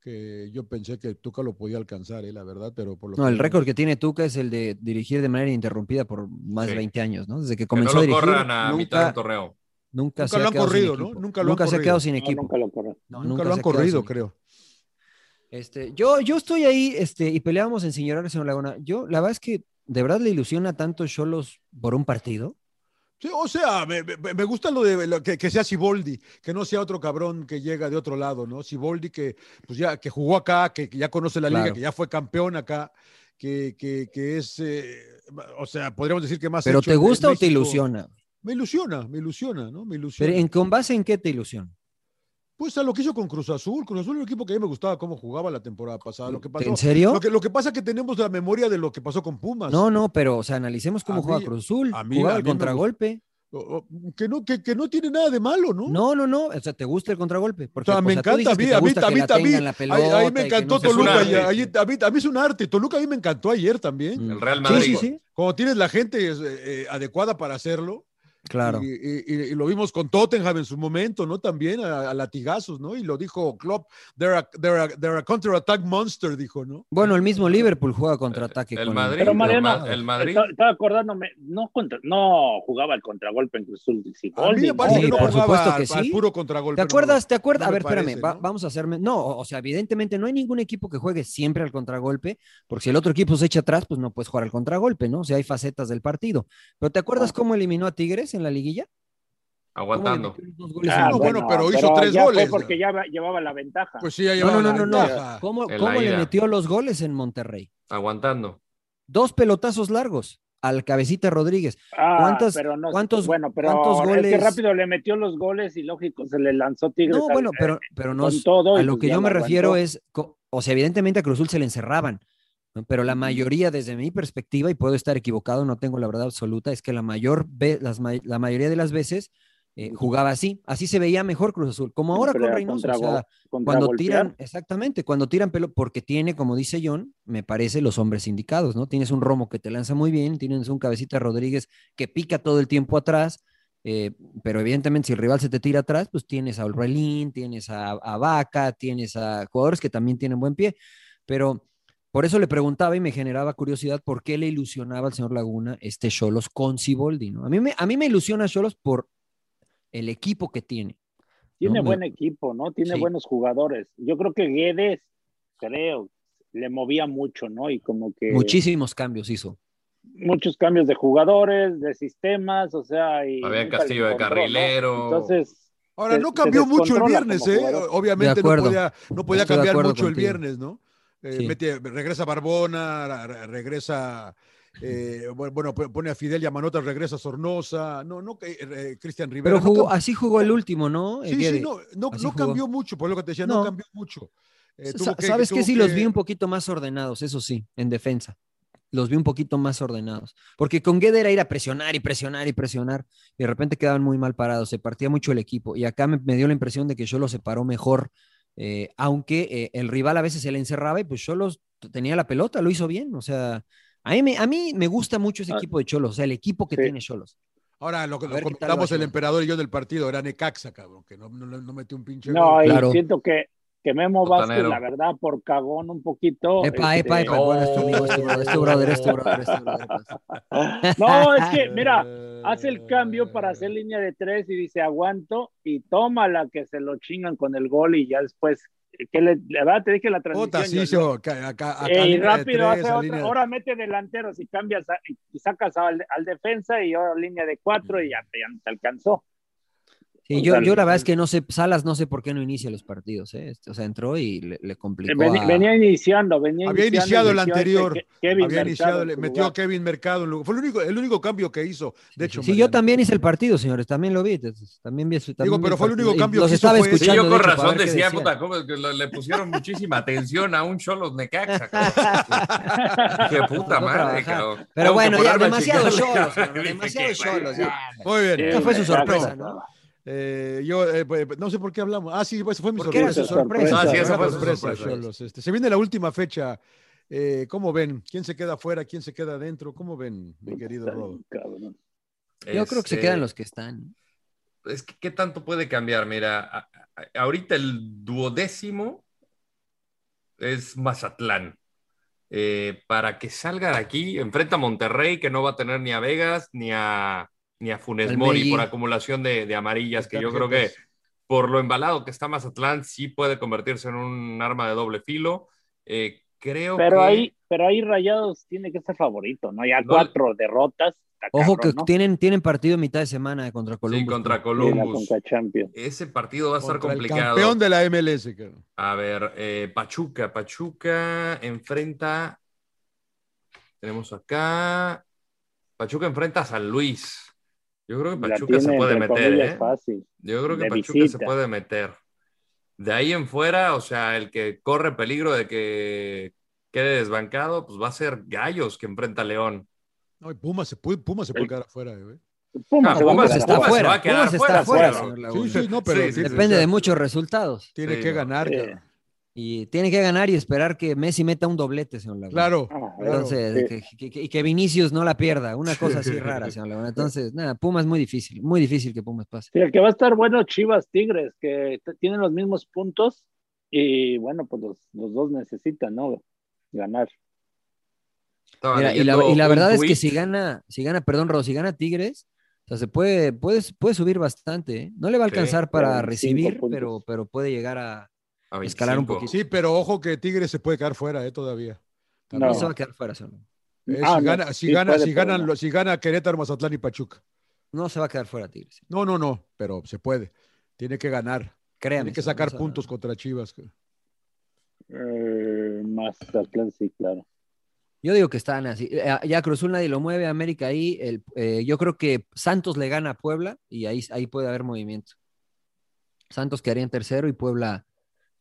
Que yo pensé que Tuca lo podía alcanzar, ¿eh? la verdad, pero por lo No, que- el récord que tiene Tuca es el de dirigir de manera interrumpida por más de Sí. 20 años, ¿no? Desde que Que no comenzó lo a dirigir, corran a mitad de nunca, torneo. nunca, Nunca se lo ha han quedado sin corrido, ¿no? equipo. Nunca lo han se ha corrido. quedado sin No, equipo. nunca lo. No, nunca, nunca han corrido, creo. Este, yo, yo estoy ahí, este, y peleamos en señorar, señor Laguna. Yo, la verdad es que de verdad le ilusiona tanto Cholos por un partido. Sí, o sea, me, me- me gusta lo de lo que, que sea Siboldi, que no sea otro cabrón que llega de otro lado, ¿no? Siboldi que pues ya que jugó acá, que, que ya conoce la liga, que ya fue campeón acá, que, que, que es, eh, o sea, podríamos decir que más. ¿Pero te gusta o te ilusiona? Me ilusiona, me ilusiona, ¿no? Me ilusiona. Pero en, ¿Con base en qué te ilusiona? Pues a lo que hizo con Cruz Azul. Cruz Azul era un equipo que a mí me gustaba cómo jugaba la temporada pasada. Lo que pasó, ¿En serio? Lo que, lo que pasa es que tenemos la memoria de lo que pasó con Pumas. No, no, pero, o sea, analicemos cómo A juega mí- Cruz Azul. a mí- Jugaba a el mí contragolpe. Que no, que, que no tiene nada de malo, ¿no? No, no, no. O sea, ¿te gusta el contragolpe? Porque, O sea, o me sea, encanta, a mí, a mí, a mí tengan la Ahí, me encantó no Toluca. Y ahí- a, mí, a mí es un arte. Toluca a mí me encantó ayer también. El Real Sí, Madrid. sí, sí. Cuando tienes la gente eh, eh, adecuada para hacerlo. Claro. Y, y- y- y lo vimos con Tottenham en su momento, ¿no? También a, a latigazos, ¿no? Y lo dijo Klopp, they're a, they're a- they're a counter-attack monster, dijo, ¿no? Bueno, el mismo Liverpool juega contraataque. El con Madrid. Pero el Madrid. Estaba, estaba acordándome, no, contra, no jugaba el contragolpe en Cruz Azul. A mí Siboldi, me parece Sí, que no por supuesto al, que al sí. puro contragolpe. ¿Te no, acuerdas? ¿Te acuerdas? no a ver, espérame, parece, va- ¿no? vamos a hacerme. No, o sea, evidentemente no hay ningún equipo que juegue siempre al contragolpe, porque si el otro equipo se echa atrás, pues no puedes jugar al contragolpe, ¿no? O sea, hay facetas del partido. Pero ¿te acuerdas Ah. cómo eliminó a Tigres en la liguilla? ¿Cómo le Aguantando. Ah, No, la- bueno, pero hizo tres ya fue goles, porque ¿no? ya va- llevaba la ventaja. Pues sí, ya No, llevaba no, no, la no, no. ¿Cómo, cómo le metió los goles en Monterrey? Aguantando. Dos pelotazos largos al cabecita Rodríguez. Ah, ¿Cuántas- pero no, cuántos- bueno, pero cuántos es que goles? rápido le metió los goles y lógico se le lanzó Tigres. No, al- bueno, pero, eh, pero no con es- todo y a lo pues que yo me refiero es, o sea, evidentemente a Cruz Azul se le encerraban, ¿no? Pero la mayoría, desde mi perspectiva, y puedo estar equivocado, no tengo la verdad absoluta, es que la mayor las la mayoría de las veces eh, jugaba así, así se veía mejor Cruz Azul, como ahora con Reynoso, o sea, cuando tiran, exactamente, cuando tiran pelo, porque tiene, como dice John, me parece los hombres indicados, ¿no? Tienes un Romo que te lanza muy bien, tienes un cabecita Rodríguez que pica todo el tiempo atrás, eh, pero evidentemente si el rival se te tira atrás, pues tienes a Ulrelín, tienes a, a Vaca, tienes a jugadores que también tienen buen pie, pero por eso le preguntaba y me generaba curiosidad por qué le ilusionaba al señor Laguna este Cholos con Siboldi, ¿no? A mí me, a mí me ilusiona Cholos por el equipo que tiene. Tiene No, me- buen equipo, ¿no? Tiene Sí. buenos jugadores. Yo creo que Guedes, creo, le movía mucho, ¿no? Y como que Muchísimos cambios hizo. muchos cambios de jugadores, de sistemas, o sea, y Había Castillo de encontró, ¿no? carrilero. Entonces, Ahora, se- no cambió mucho el viernes, ¿eh? Obviamente no podía, no podía cambiar mucho el viernes, ¿no? Eh, Sí. mete- regresa Barbona, re- regresa, eh, bu- bueno, pone a Fidel y a Manota, regresa Sornosa, no, no, eh, Cristian Rivera. Pero jugó, así jugó el último, ¿no? sí, sí, no, no, cambió mucho, por lo que te decía, no, cambió mucho. Eh, que- ¿Sabes qué? tuvo Sí, los que- vi un poquito más ordenados, eso sí, en defensa. Los vi un poquito más ordenados. Porque con Guede era ir a presionar y presionar y presionar. Y de repente quedaban muy mal parados, se partía mucho el equipo. Y acá me, me dio la impresión de que yo lo separó mejor. Eh, aunque eh, el rival a veces se le encerraba y pues Cholos tenía la pelota, lo hizo bien. O sea, a mí me, a mí me gusta mucho ese Ah, equipo de Cholos, o sea, el equipo que sí. tiene Cholos. Ahora, lo que comentamos el emperador y yo del partido, era Necaxa, cabrón, que no, no, no metió un pinche no, gol. y Claro. siento que, que Memo. Vázquez, la verdad, por cagón un poquito. Epa, este, epa, epa. Bueno, es tu amigo, es tu brother, es tu brother, es tu brother, es tu brother. pues. No, es que, mira, hace el cambio para hacer línea de tres y dice aguanto y toma la que se lo chingan con el gol y ya después, que le, la verdad te dije la transmisión. Puta, sí, yo- sí, acá, acá, acá Eh, y rápido tres, hace otra, de- ahora mete delanteros y cambias a- y sacas al, al defensa y ahora línea de cuatro y ya, ya no te alcanzó. Sí, yo, yo la verdad es que no sé, Salas no sé por qué no inicia los partidos, ¿eh? O sea, entró y le, le complicó a- venía iniciando, venía Había iniciado el anterior. este Ke- Kevin había Mercado iniciado, le metió a. Kevin Mercado. en lugar- Fue el único, el único cambio que hizo. De hecho, Sí, yo también hice el partido, señores, también lo vi. También vi, también Digo, vi pero fue el único cambio los que hizo estaba fue ese. Sí, escuchando. yo de con hecho, razón decía, puta, ¿cómo es que le pusieron muchísima atención a un Cholos Necaxa, cabrón? Qué puta No madre, cabrón. Pero bueno, ya, demasiado. Cholos, demasiado Cholos. Muy bien. Esa fue su sorpresa, ¿no? Eh, yo eh, pues, no sé por qué hablamos. Ah, sí, pues fue mi era sorpresa. su sorpresa. Ah, sí, esa fue su sorpresa, sorpresa. Cholos. Este, se viene la última fecha. Eh, ¿Cómo ven? ¿Quién se queda afuera? ¿Quién se queda adentro? ¿Cómo ven, mi querido? Cabrón. Yo creo que se quedan los que están. Es que, ¿qué tanto puede cambiar? Mira, a- a- ahorita el duodécimo es Mazatlán. Eh, para que salga de aquí, enfrenta a Monterrey, que no va a tener ni a Vegas ni a, ni a Funes Al Mori por acumulación de, de amarillas, que yo creo que por lo embalado que está Mazatlán, sí puede convertirse en un arma de doble filo. Eh, creo Pero que... ahí, pero ahí Rayados tiene que ser favorito, ¿no? Ya No, cuatro derrotas. Ojo cabrón, que ¿no? tienen, tienen partido en mitad de semana contra Columbus. Sí, contra Columbus. Ese partido va a estar Contra el complicado. campeón de la MLS. cabrón. A ver, eh, Pachuca. Pachuca enfrenta. Tenemos acá. Pachuca enfrenta a San Luis. Yo creo que Pachuca se puede meter, ¿eh? fácil. Yo creo que Pachuca se puede meter. De ahí en fuera, o sea, el que corre peligro de que quede desbancado, pues va a ser Gallos que enfrenta a León. No, y Pumas se puede, Pumas se puede quedar afuera. eh, güey. Pumas Ah, se va a Pumas quedar está fuera. se va a Pumas está fuera, fuera, fuera. señor Sí, sí, no, pero Sí, sí, tiene, Depende de muchos resultados. tiene Sí, que no. ganar. Y tiene que ganar y esperar que Messi meta un doblete, señor Laguna. Claro. Ah, claro. Entonces, Sí. que, que- y que Vinicius no la pierda. Una cosa así rara, señor Laguna. Entonces, nada, Pumas muy difícil. Muy difícil que Pumas pase. Sí, el que va a estar bueno, Chivas Tigres, que tienen los mismos puntos y bueno, pues los, los dos necesitan, ¿no? Ganar. Mira, y la, y verdad es que si gana, si gana, perdón, Ro, si gana Tigres, o sea, se puede, puede, puede subir bastante. ¿eh? No le va a Sí, alcanzar para 25 recibir, pero, pero puede llegar a. A escalar un 25. poquito. Sí, pero ojo que Tigres se puede quedar fuera eh, todavía. No, No. se va a quedar fuera, señor. Eh, Ah, si, no, gana, si, sí gana, si, ganan, gana Querétaro, Mazatlán y Pachuca. No se va a quedar fuera Tigres. No, no, no, pero se puede. Tiene que ganar. Créame. Tiene que sacar puntos contra Chivas. Eh, Mazatlán, sí, claro. Yo digo que están así. Eh, Ya Cruzul nadie lo mueve, América ahí. El, eh, yo creo que Santos le gana a Puebla y ahí, ahí puede haber movimiento. Santos quedaría en tercero y Puebla,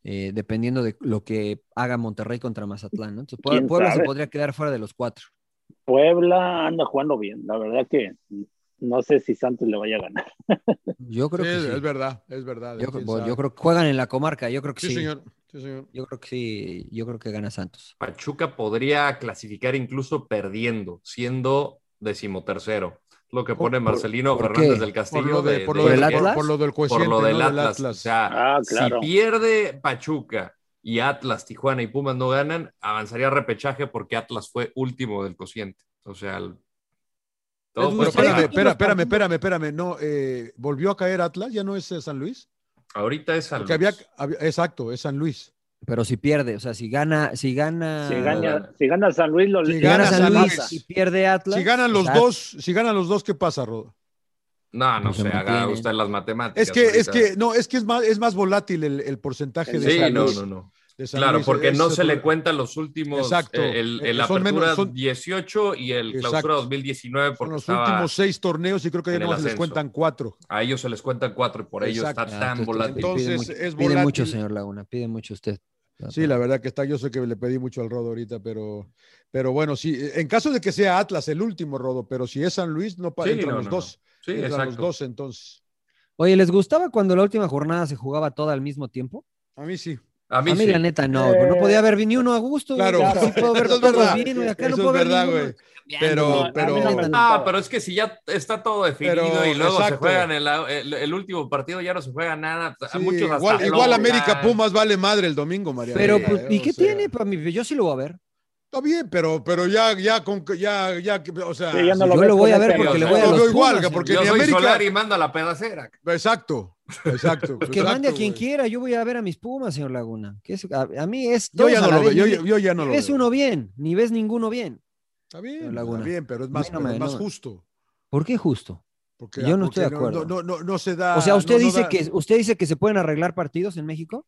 eh, dependiendo de lo que haga Monterrey contra Mazatlán. ¿no? Entonces, Puebla, ¿Quién Puebla se podría quedar fuera de los cuatro. Puebla anda jugando bien, la verdad que no sé si Santos le vaya a ganar. Yo creo Sí, que sí. es verdad, es verdad. Yo, bueno, yo creo que juegan en la comarca. Yo creo que Sí, sí. señor. Sí, señor. Yo creo que sí. Yo creo que gana Santos. Pachuca podría clasificar incluso perdiendo, siendo decimotercero. Lo que pone ¿Por- Marcelino por Fernández qué? del Castillo. Por lo, de, de- por, lo ¿Por el del- Atlas? por lo del por lo del ¿no? Atlas. O sea, Ah, claro. si pierde Pachuca y Atlas, Tijuana y Pumas no ganan, avanzaría a repechaje porque Atlas fue último del cociente. O sea, el- todo Pero espérame, espérame, espérame, espérame. No, eh, ¿volvió a caer Atlas? ¿Ya no es San Luis? Ahorita es San Porque había, Luis. había- exacto, es San Luis. Pero si pierde, o sea, si gana, si gana, Si gana, si gana San Luis, lo Si si gana San Luis y pierde Atlas. Si ganan los dos, si ganan los dos, ¿qué pasa, Rodo? No, no Pues se sé, haga usted las matemáticas. Es que, es que, no, es que es más, es más volátil el, el porcentaje de Sí, San no, Luis. no, no. De San Claro, Luis. porque no se le cuentan los últimos, Exacto. eh, el, Eh, el son apertura menos- son- 18 y el Exacto. clausura 2019, Son porque los estaba- últimos seis torneos y creo que ya no se les cuentan cuatro. a ellos se les cuentan cuatro y por ello Exacto. está Ah, tan entonces- volátil. Entonces, pide mucho, es pide volátil. mucho, señor Laguna, pide mucho usted. Sí, la verdad que está, yo sé que le pedí mucho al Rodo ahorita, pero, pero bueno, sí, en caso de que sea Atlas el último Rodo, pero si es San Luis, no pa- Sí, entran no, los no, dos. Sí, entran los dos, entonces. Oye, ¿les gustaba cuando la última jornada se jugaba toda al mismo tiempo? A mí sí. A A mí mí, sí. la neta no, güey, no podía ver ni uno a gusto. güey. Claro, Sí puedo ver todos bien, güey, acá no puedo es ver verdad, güey. Pero, mí pero. Ah, pero es que si ya está todo definido Pero, y luego se exacto. juegan el, el- el último partido, ya no se juega nada. A Sí, muchos hasta igual, igual. América Pumas vale madre el domingo, María. Pero, Eh, pues, ¿y o qué sea, tiene para mí? Yo sí lo voy a ver. Está bien, pero, pero ya, ya, con, ya, ya, o sea, Sí, ya no lo Yo lo voy a ver porque le voy a lo los veo igual, Pumas, porque Yo soy América- Solari y mando a la pedacera. exacto, exacto. Que exacto, mande a quien güey. quiera, yo voy a ver a mis Pumas, señor Laguna. Que es- a, a mí es Yo ya no lo veo, vez, yo, ni- yo- yo ya no ni lo ves veo. uno bien, ni ves ninguno bien. Está bien, Laguna. está bien, pero es más, mí no pero me- es más no- justo. ¿Por qué justo? Porque, Yo no estoy de acuerdo. No, no, no, se da. O sea, usted dice da- que usted dice que se pueden arreglar partidos en México.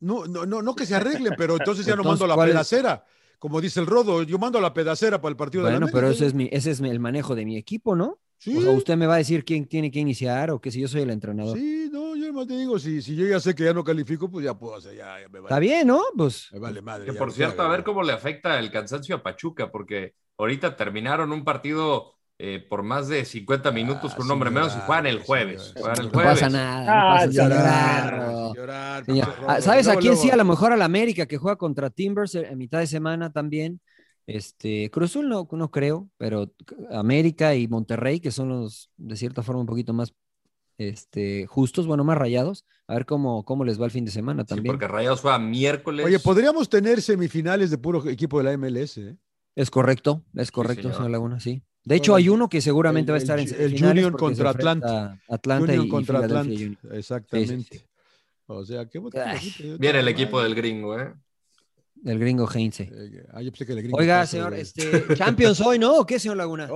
No, no, no, no que se arreglen, pero entonces ya no mando la pedacera. Como dice el Rodo, yo mando la pedacera para el partido de la Bueno, pero ese es mi, ese es el manejo de mi equipo, ¿no? Sí. O sea, usted me va a decir quién tiene que iniciar o que si yo soy el entrenador. Sí, no, yo más te digo, si, si yo ya sé que ya no califico, pues ya puedo hacer, ya, ya me vale. Está bien, ¿no? Pues Me vale madre. Que por cierto, a ver cómo le afecta el cansancio a Pachuca, porque ahorita terminaron un partido eh, por más de 50 minutos con un hombre menos y llorar, juegan el jueves. llorar, Juegan el no pasa nada. Ah, no pasa llorar, llorar, llorar, Ah, Rodo. ¿Sabes a Luego, quién sí? A lo mejor a la América que juega contra Timbers eh, en mitad de semana también. Este, Cruz Azul no, no creo, pero América y Monterrey, que son los de cierta forma un poquito más este, justos, bueno, más rayados. A ver cómo, cómo les va el fin de semana Sí, también. porque Rayados juega miércoles. Oye, podríamos tener semifinales de puro equipo de la MLS, ¿eh? Es correcto, es correcto, señor. señor Laguna, sí. De hecho, hay uno que seguramente El- va a estar en el- el Union porque se contra Atlanta. Atlanta Union y, contra y Atlanta. Exactamente. Sí, sí, O sea, qué Ay, Viene el equipo del gringo, ¿eh? El gringo Heinze. Eh, ah, yo pensé que el gringo Oiga, Castro, señor, este, Champions hoy, ¿no? ¿O qué, señor Laguna?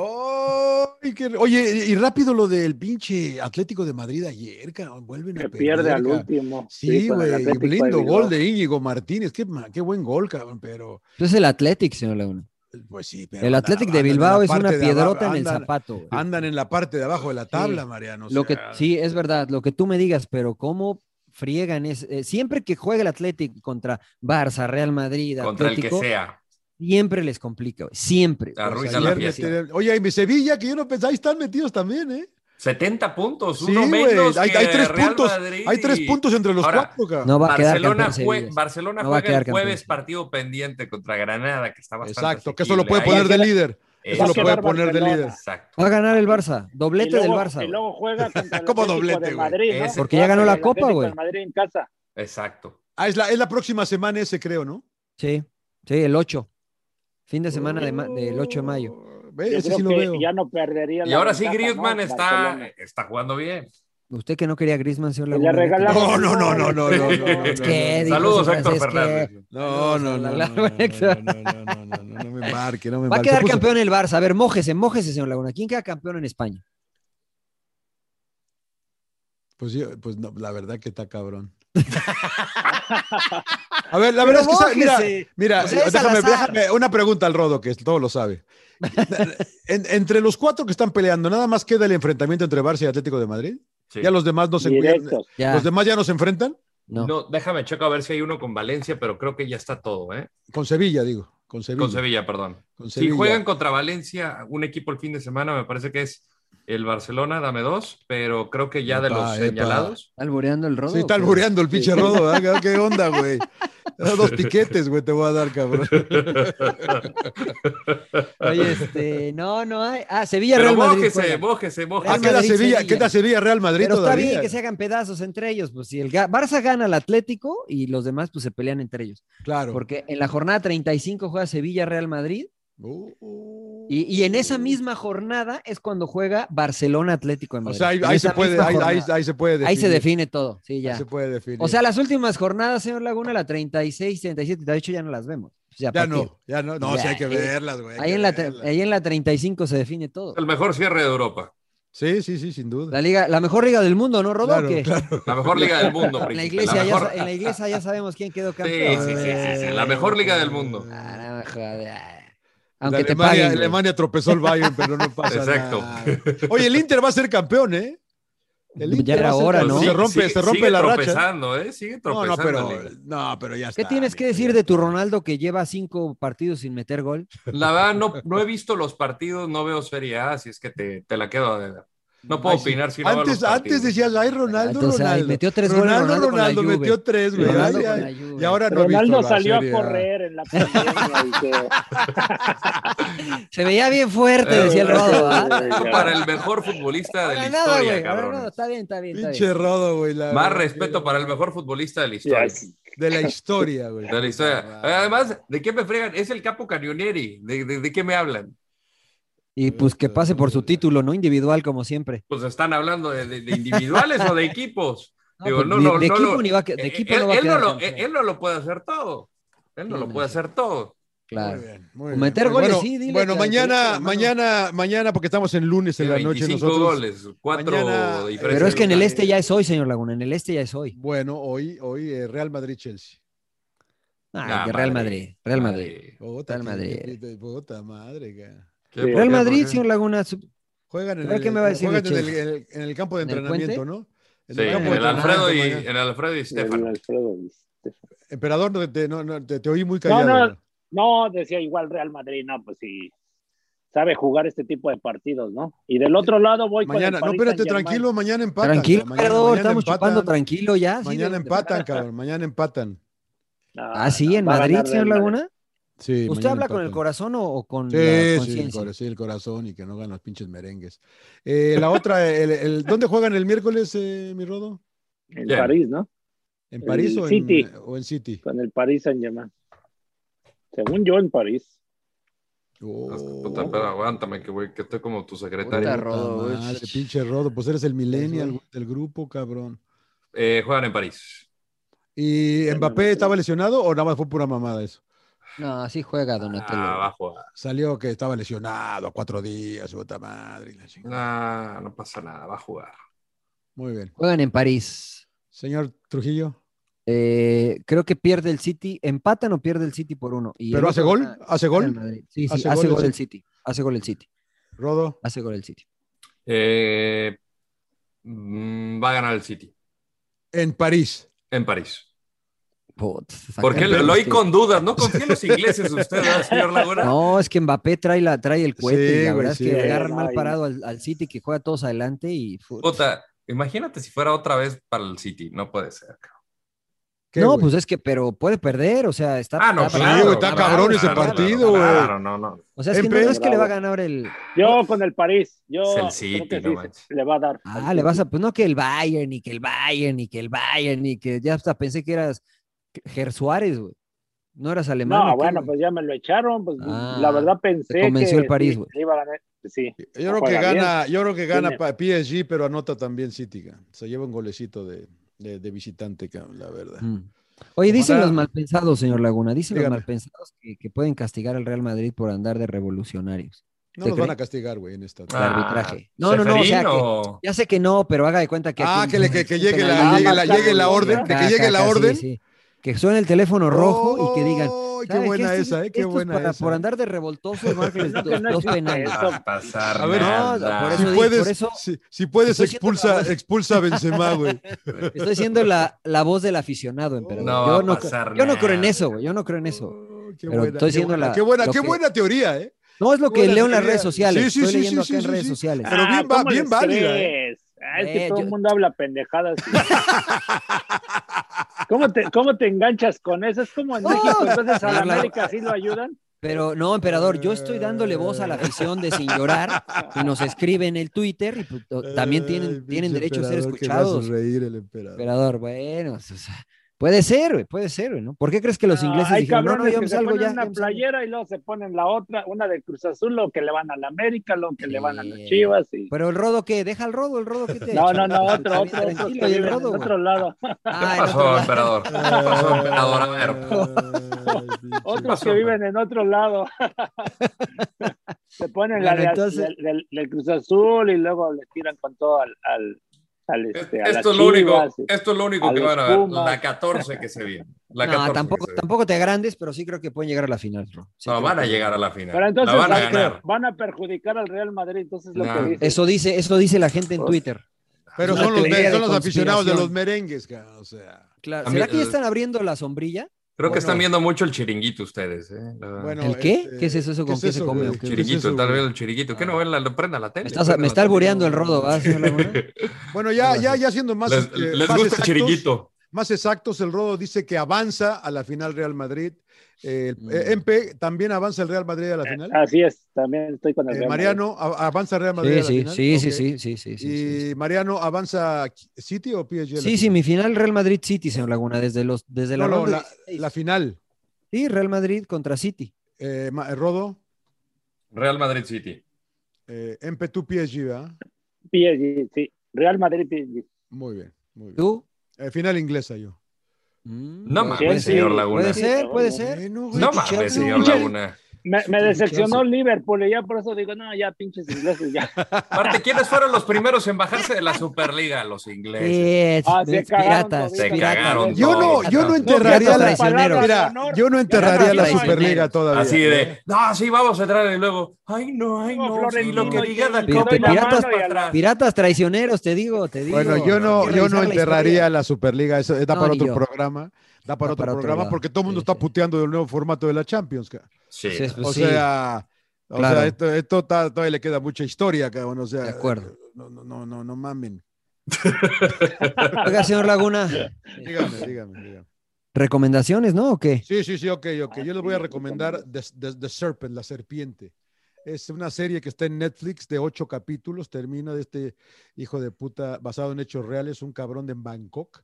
Ay, qué- Oye, y rápido lo del pinche Atlético de Madrid ayer, cabrón, vuelven a Que perder. pierde al último. Sí, güey, Atlético de lindo gol de Íñigo Martínez, qué, qué buen gol, cabrón, pero Es el Athletic, señor Laguna. pues sí. pero El Athletic de andan Bilbao es una de abajo, piedrota en el zapato. güey. Andan en la parte de abajo de la tabla, Sí. Mariano. o Lo que, sí, es verdad, lo que tú me digas, pero cómo friegan es eh, siempre que juega el Athletic contra Barça, Real Madrid, Contra el que Atlético, sea. siempre les complica, güey, siempre. la fiesta. Oye, y mi Sevilla, que yo no pensaba, ahí están metidos también, ¿eh? 70 puntos, uno menos. hay, que hay tres Real puntos, Madrid hay tres puntos entre los Ahora, cuatro. No va a quedar Barcelona, campeón jue- Sevilla. Barcelona No va a juega quedar el jueves partido pendiente contra Granada, que está bastante Exacto, que eso lo puede Ahí- poner de líder. Eso Va a lo puede poner de Barcelona. líder. Exacto. Va a ganar el Barça, doblete luego, del Barça. y güey. luego juega contra el ¿Cómo Atlético doblete, de güey? Madrid, ¿no? Ese- Porque ya ganó la Copa, güey. de Madrid en casa. Exacto. Ah, es la, es la próxima semana ese, creo, ¿no? Sí, sí, el 8. Fin de semana de ma- del 8 de mayo. Yo ese creo sí lo que veo. ya no perdería Y la ahora sí, Griezmann ¿no? está, Barcelona. está jugando bien. Usted que no quería a Griezmann, señor Laguna. No, no, no, no, no, no, Saludos, Héctor Fernández. No, no, no, no, no, no, no, no, no, no, no, no me marque, no me Va a quedar campeón el Barça. A ver, mójese, mójese, señor Laguna. ¿Quién queda campeón en España? Pues, yo- pues no, la verdad que está cabrón. A ver, la Pero verdad es que, mira, mira, déjame, una pregunta al Rodo, que todo lo sabe. En- entre los cuatro que están peleando, nada más queda el enfrentamiento entre Barça y Atlético de Madrid. Sí. Ya los demás no se. Los demás ya no se enfrentan. No. No, déjame checo a ver si hay uno con Valencia, pero creo que ya está todo, ¿eh? Con Sevilla, digo. Con Sevilla. Con Sevilla, perdón. Con Si juegan contra Valencia, un equipo el fin de semana, me parece que es el Barcelona, dame dos, pero creo que ya de los epa. señalados. ¿Está albureando el rodo? Sí, está albureando el pinche Rodo. ¿verdad? ¿Qué onda, güey? Dos piquetes, güey, te voy a dar, cabrón. Oye, este, no, no hay. Ah, Sevilla Pero Real Madrid. mójese, mójese, mójese. Ah, queda Sevilla, Sevilla. queda Sevilla Real Madrid Pero está todavía. bien que se hagan pedazos entre ellos. Pues si el Barça gana al Atlético y los demás pues se pelean entre ellos. Claro. Porque en la jornada 35 juega Sevilla Real Madrid Uh, uh. y, y en esa misma jornada es cuando juega Barcelona Atlético de O Madrid. sea, ahí, se puede, ahí, ahí- jornada. ahí se puede definir. Ahí se define todo, sí, Ahí ya. se puede definir. O sea, las últimas jornadas, señor Laguna, la 36, 37 y 38 ya no las vemos. Ya, no, ya no. No, Ya, sí hay que ahí- verlas, güey. Ahí en, la, ahí en la 35 se define todo. El mejor cierre de Europa. Sí, sí, sí, sin duda. La liga, la mejor liga del mundo, ¿no, Rodó? Claro, claro. La mejor liga del mundo, En la, iglesia la ya, mejor- en la iglesia ya sabemos quién quedó Sí, campeón. sí, sí, sí, sí, la mejor liga del mundo. Ah, no me La Aunque te Alemania, paguen. Alemania tropezó el Bayern, pero no pasa Exacto. nada. Oye, el Inter va a ser campeón, ¿eh? El Ya Inter era va a ser hora. ¿no? Se rompe, Sigue- se rompe sigue la racha. tropezando, ¿eh? Sigue No, tropezando. no, pero, el Inter. no, pero ya está. ¿Qué tienes que decir ya. de tu Ronaldo que lleva cinco partidos sin meter gol? La verdad, no, no he visto los partidos, no veo Serie A, así es que te, te la quedo a deber. No puedo Ay, opinar si no antes, los antes decías, ay, Ronaldo, Entonces, metió tres Ronaldo, Ronaldo metió tres, güey. Ronaldo Ay, ay. Y ahora no Ronaldo visto la salió Serie a correr en la pandemia. Se veía bien fuerte, decía el Rodo. ¿ah? Para el mejor futbolista de la nada, historia, cabrón. no, está bien, está bien. está Pinche rodo, güey. Más respeto para el mejor futbolista de la historia. De la historia, güey. De la historia. Además, ¿de qué me fregan? Es el capo Canionieri. ¿De, de, de qué me hablan? Y pues que pase por su título, ¿no? Individual, como siempre. Pues están hablando de, de- de individuales o de equipos. No, Digo, no, de- no, de no equipo lo- ni va a de eh, equipo él, no va a él no lo, él no lo puede hacer todo. Él no Sí, lo no, puede sí. hacer todo. Claro. Muy bien. Meter goles, bueno, sí, dile Bueno, mañana, mañana, mañana, porque estamos en lunes en la noche 25 nosotros. goles, cuatro mañana-. Pero es que en el este ya es hoy, señor Laguna. En el este ya es hoy. Bueno, hoy, hoy eh, Real Madrid-Chelsea. Ah, Ah, que Real Madrid. Madrid. Real Madrid. Puta, Real que- Madrid. madre, ca. ¿Qué? Sí. ¿Por Real? Madrid, señor Laguna. Juegan en el, qué me va a decir juegan de en el, en el- en el campo de ¿En entrenamiento, Puente? ¿no? En Sí, el en campo de el Alfredo y, en el Alfredo y Stefano. Emperador, no te, no, no, te, te oí muy No, callado. no, no, decía igual Real Madrid, no, pues sí. Sabe jugar este tipo de partidos, ¿no? Y del otro lado voy con el Mañana, no, espérate, tranquilo, mañana empatan. Tranquilo, mañana, mañana estamos empatan, chupando tranquilo ya. sí, Mañana de- empatan, cabrón, mañana empatan. No, Ah, sí, en Madrid, señor. Laguna. Sí, ¿Usted habla con el corazón o, o con Sí, la sí, el, conciencia? cora- sí, el corazón y que no ganan los pinches merengues. Eh, la otra, el, el- ¿dónde juegan el miércoles, eh, mi Rodo? En. París, ¿no? ¿En París El o, City. En, o en City? Con el París Saint Germain. Según yo, en París. Oh, Puta, pero aguántame, que, güey, que estoy como tu secretario. Puta, puta Rodo, güey. madre, pinche Rodo, pues eres el millennial del grupo, cabrón. Eh, juegan en París. ¿Y Mbappé estaba lesionado o nada más fue pura mamada eso? No, así juega Donatello. Ah, va a jugar. Salió que estaba lesionado a cuatro días, su puta madre. No, no pasa nada, va a jugar. Muy bien. Juegan en París. Señor Trujillo, Eh, creo que pierde el City. ¿Empatan o pierde el City por uno? Y ¿pero hace gol? ¿Hace gol? Madrid. Sí, sí, ¿Hace hace, gol gol el el City. Hace gol el City. Rodo, Hace gol el City. Eh, mm, va a ganar el City. en París. En París. Porque lo, lo oí con dudas. No confía en los ingleses usted, ¿verdad, señor Laguna? No, es que Mbappé trae, la, trae el cohete Sí, y la verdad sí. es que agarran mal parado al, al City que juega todos adelante y. Puta, imagínate si fuera otra vez para el City. No puede ser. cabrón. ¿Qué, No, pues es que, pero puede perder, o sea, está. Ah, no, está claro. Bravo, está cabrón ese partido, güey. Claro, no, no. O sea, es que no, es que le va a ganar el. Yo con el París. Yo Es el creo City, que no sí, le va a dar. Ah, le vas a. Pues no que el Bayern, y que el Bayern, y que el Bayern, y que ya hasta pensé que eras Ger Suárez, güey. No eras alemán. ¿o No, bueno, güey? pues ya me lo echaron. Pues Ah, la verdad pensé convenció que el París, sí, güey. iba a ganar. Sí. Yo creo que gana, yo creo que gana PSG, pero anota también City. Se lleva un golecito de, de, de visitante, la verdad. Mm. Oye, dicen los malpensados, señor Laguna, dicen Dígame. los malpensados que, que pueden castigar al Real Madrid por andar de revolucionarios. No ¿Te nos van a castigar, güey, en esta. De arbitraje. No, no, no, o sea que- Seferino. Ya sé que no, pero haga de cuenta que. Ah, aquí- que, le- que, que llegue, la, Ah, llegue, la, llegue orden, que, llegue la sí, orden. sí. Que suene el teléfono rojo y que digan. Oh, qué "¿Sabe buena esa, eh, qué buena para- esa. Por andar de revoltosos, márquenles No, que dos, no dos penales. a pasar A ver, nada. no, por Si eso di- puedes, por eso- si, si puedes expulsa, la expulsa a Benzema, güey. Estoy siendo la, la voz del aficionado, emperador. No yo, no, pasar yo no creo en eso, güey. Yo no creo en eso. Oh, qué Pero buena, estoy qué siendo buena, la- qué buena, qué que- buena teoría, ¿eh? No es lo que leo en las redes sociales. Sí, sí, Estoy sí, leyendo sí, acá sí, en redes sociales. Pero bien va- ¿cómo bien válida, ¿eh? Ah, es que Eh, todo yo- el mundo habla pendejadas. ¿Cómo, te, ¿Cómo te enganchas con eso? Es como en No, México, entonces a la América sí lo ayudan. Pero no, emperador, yo estoy dándole voz a la afición de Sin Llorar y nos escribe en el Twitter y pues, to- también tienen, tienen derecho a ser escuchados. el emperador. Emperador, bueno, o sea, puede ser, güey, puede ser, güey, ¿no? ¿Por qué crees que los ingleses hay dijeron, no, no, cabrones yo que me se salgo ponen ya? una yo me salgo"? playera y luego se ponen la otra, una de Cruz Azul, lo que le van a la América, lo que le van a las. Chivas. Y... Pero el rodo, ¿qué? Deja el rodo, el rodo, ¿qué te No, no, no, otro, otro, otro tranquilo, que y el viven rodo, en güey. otro lado. ¿Qué Ah, otro pasó, emperador? ¿Qué pasó, emperador? A ver. Pinche Otros que viven en otro lado. se ponen la Bueno, de- entonces- del, del- del Cruz Azul y luego le tiran con todo al, al, al, este, a Esto es lo único, Chivas y- esto es lo único que van a ver. Pumas. La 14 que se viene. La No, 14 tampoco, viene. tampoco te agrandes, pero sí creo que pueden llegar a la final, Ro. Sí No, van a llegar a la final. Pero entonces la van a ganar. van a perjudicar al Real Madrid, entonces lo No. que dice. Eso dice, eso dice la gente en Pues, Twitter. Pero son los, son los aficionados de los merengues, o sea. Claro. A mí- ¿Será que ya están abriendo la sombrilla? Creo que Bueno. están viendo mucho el chiringuito ustedes. ¿eh? La- Bueno, ¿El qué? este, ¿Qué es eso? ¿Eso con es qué se come güey? o ¿Qué qué? es Chiringuito, eso, güey? viendo el chiringuito. ¿Qué no ven? La, lo prenda la tele. Me estás, prenda me está albureando el rodo. Bueno, ya, ya, ya siendo más, Les, este, les más gusta el chiringuito. Más exactos, el Rodo dice que avanza a la final Real Madrid. Eh, el- Mm. eh, MP también avanza el Real Madrid a la final. Así es, también estoy con el Eh, Real Madrid. Mariano, a- ¿avanza Real Madrid Sí, a la sí, final? sí, sí, sí, sí, sí, sí, Y sí. Mariano, ¿avanza City o PSG? Sí, sí, mi final Real Madrid City, señor Laguna, desde los desde la No, la, 16. la final. Sí, Real Madrid contra City. Eh, eh, Rodo, Real Madrid City. eh, MP tú PSG, ¿verdad? PSG, sí. Real Madrid, PSG. Muy bien, muy bien. ¿Tú? Eh, final inglesa yo. No puede mames, señor Laguna. Puede ser, puede ser. Bueno, No mames, señor Laguna. Me, me decepcionó. Liverpool y ya por eso digo, no, ya pinches ingleses, ya. Aparte, ¿quiénes fueron los primeros en bajarse de la Superliga? Los ingleses. Ah, se piratas. Se piratas. cagaron Yo no, yo no enterraría piratas la traicioneros. Mira, yo no enterraría la Superliga todavía. Así de, no, sí, vamos a entrar y luego, ay, no, ay, No, Florentino, lo que diga y- y piratas, y piratas traicioneros, te digo, te digo. Bueno, yo no, yo no enterraría la Superliga, eso da No, para otro yo. programa, da para Da otro para programa, porque todo el mundo Sí, está sí. puteando del nuevo formato de la Champions. Sí. Sí, pues o sea, o Claro. sea, esto, esto está- todavía le queda mucha historia, cabrón, o sea, De acuerdo. No, no, no, no, no mamen. Oiga, señor Laguna, Dígame, dígame, dígame. recomendaciones, ¿no? ¿O qué? Sí, sí, sí, ok, ok. Yo les voy a recomendar The, The- The Serpent, la serpiente. Es una serie que está en Netflix de ocho capítulos. Termina de este hijo de puta basado en hechos reales, un cabrón de Bangkok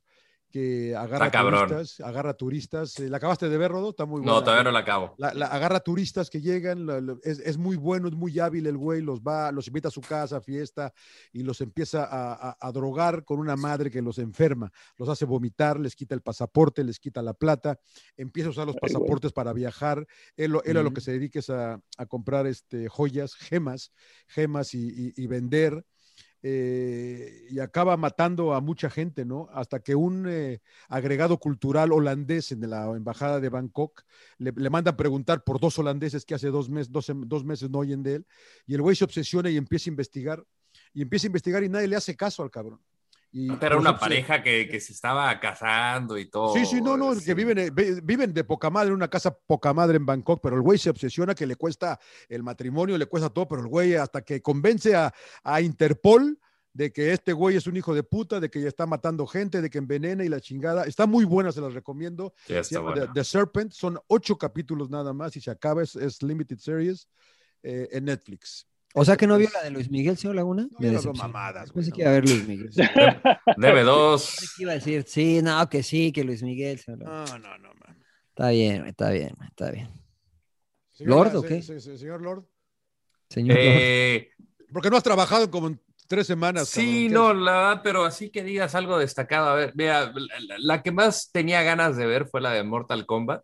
que agarra Está cabrón. turistas, agarra turistas. Eh, ¿La acabaste de ver, Rodo? Está muy buena. No, todavía no la acabo. La, la- agarra turistas que llegan, la- la- es, es muy bueno, es muy hábil el güey, los va, los invita a su casa, a fiesta, y los empieza a, a- a drogar con una madre que los enferma, los hace vomitar, les quita el pasaporte, les quita la plata, empieza a usar los Ay, pasaportes para viajar, él, él a lo que se dedica es a, a comprar este, joyas, gemas, gemas y, y- y vender. Eh, y acaba matando a mucha gente, ¿no? Hasta que un eh, agregado cultural holandés en la embajada de Bangkok le, le mandan preguntar por dos holandeses que hace dos, mes, dos, dos meses no oyen de él, y el güey se obsesiona y empieza a investigar, y empieza a investigar y nadie le hace caso al cabrón. Y Era una los obse- pareja que, que se estaba casando y todo. Sí, sí, no, no, sí. que viven, eh, vi- viven de poca madre en una casa poca madre en Bangkok, pero el güey se obsesiona que le cuesta el matrimonio, le cuesta todo, pero el güey hasta que convence a, a Interpol de que este güey es un hijo de puta, de que ya está matando gente, de que envenena y la chingada. Está muy buena, se las recomiendo. Sí, Se llama. The, The Serpent, son ocho capítulos nada más y se acaba, es, es Limited Series eh, en Netflix. O sea que no vio la de Luis Miguel, señor Laguna. No, Me no mamadas, Pensé que iba a ver Luis Miguel. Debe dos. Pensé que iba a decir, sí, no, que sí, que Luis Miguel. señor Laguna. No, no, no, man. Está bien, güey, está bien, güey, está bien. Señora, ¿Lord o qué? se- se- señor Lord, Señor Lord. Eh, porque no has trabajado como en tres semanas. sí, cabrón, ¿qué no, la verdad, pero así que digas algo destacado. A ver, vea, la, que más tenía ganas de ver fue la de Mortal Kombat.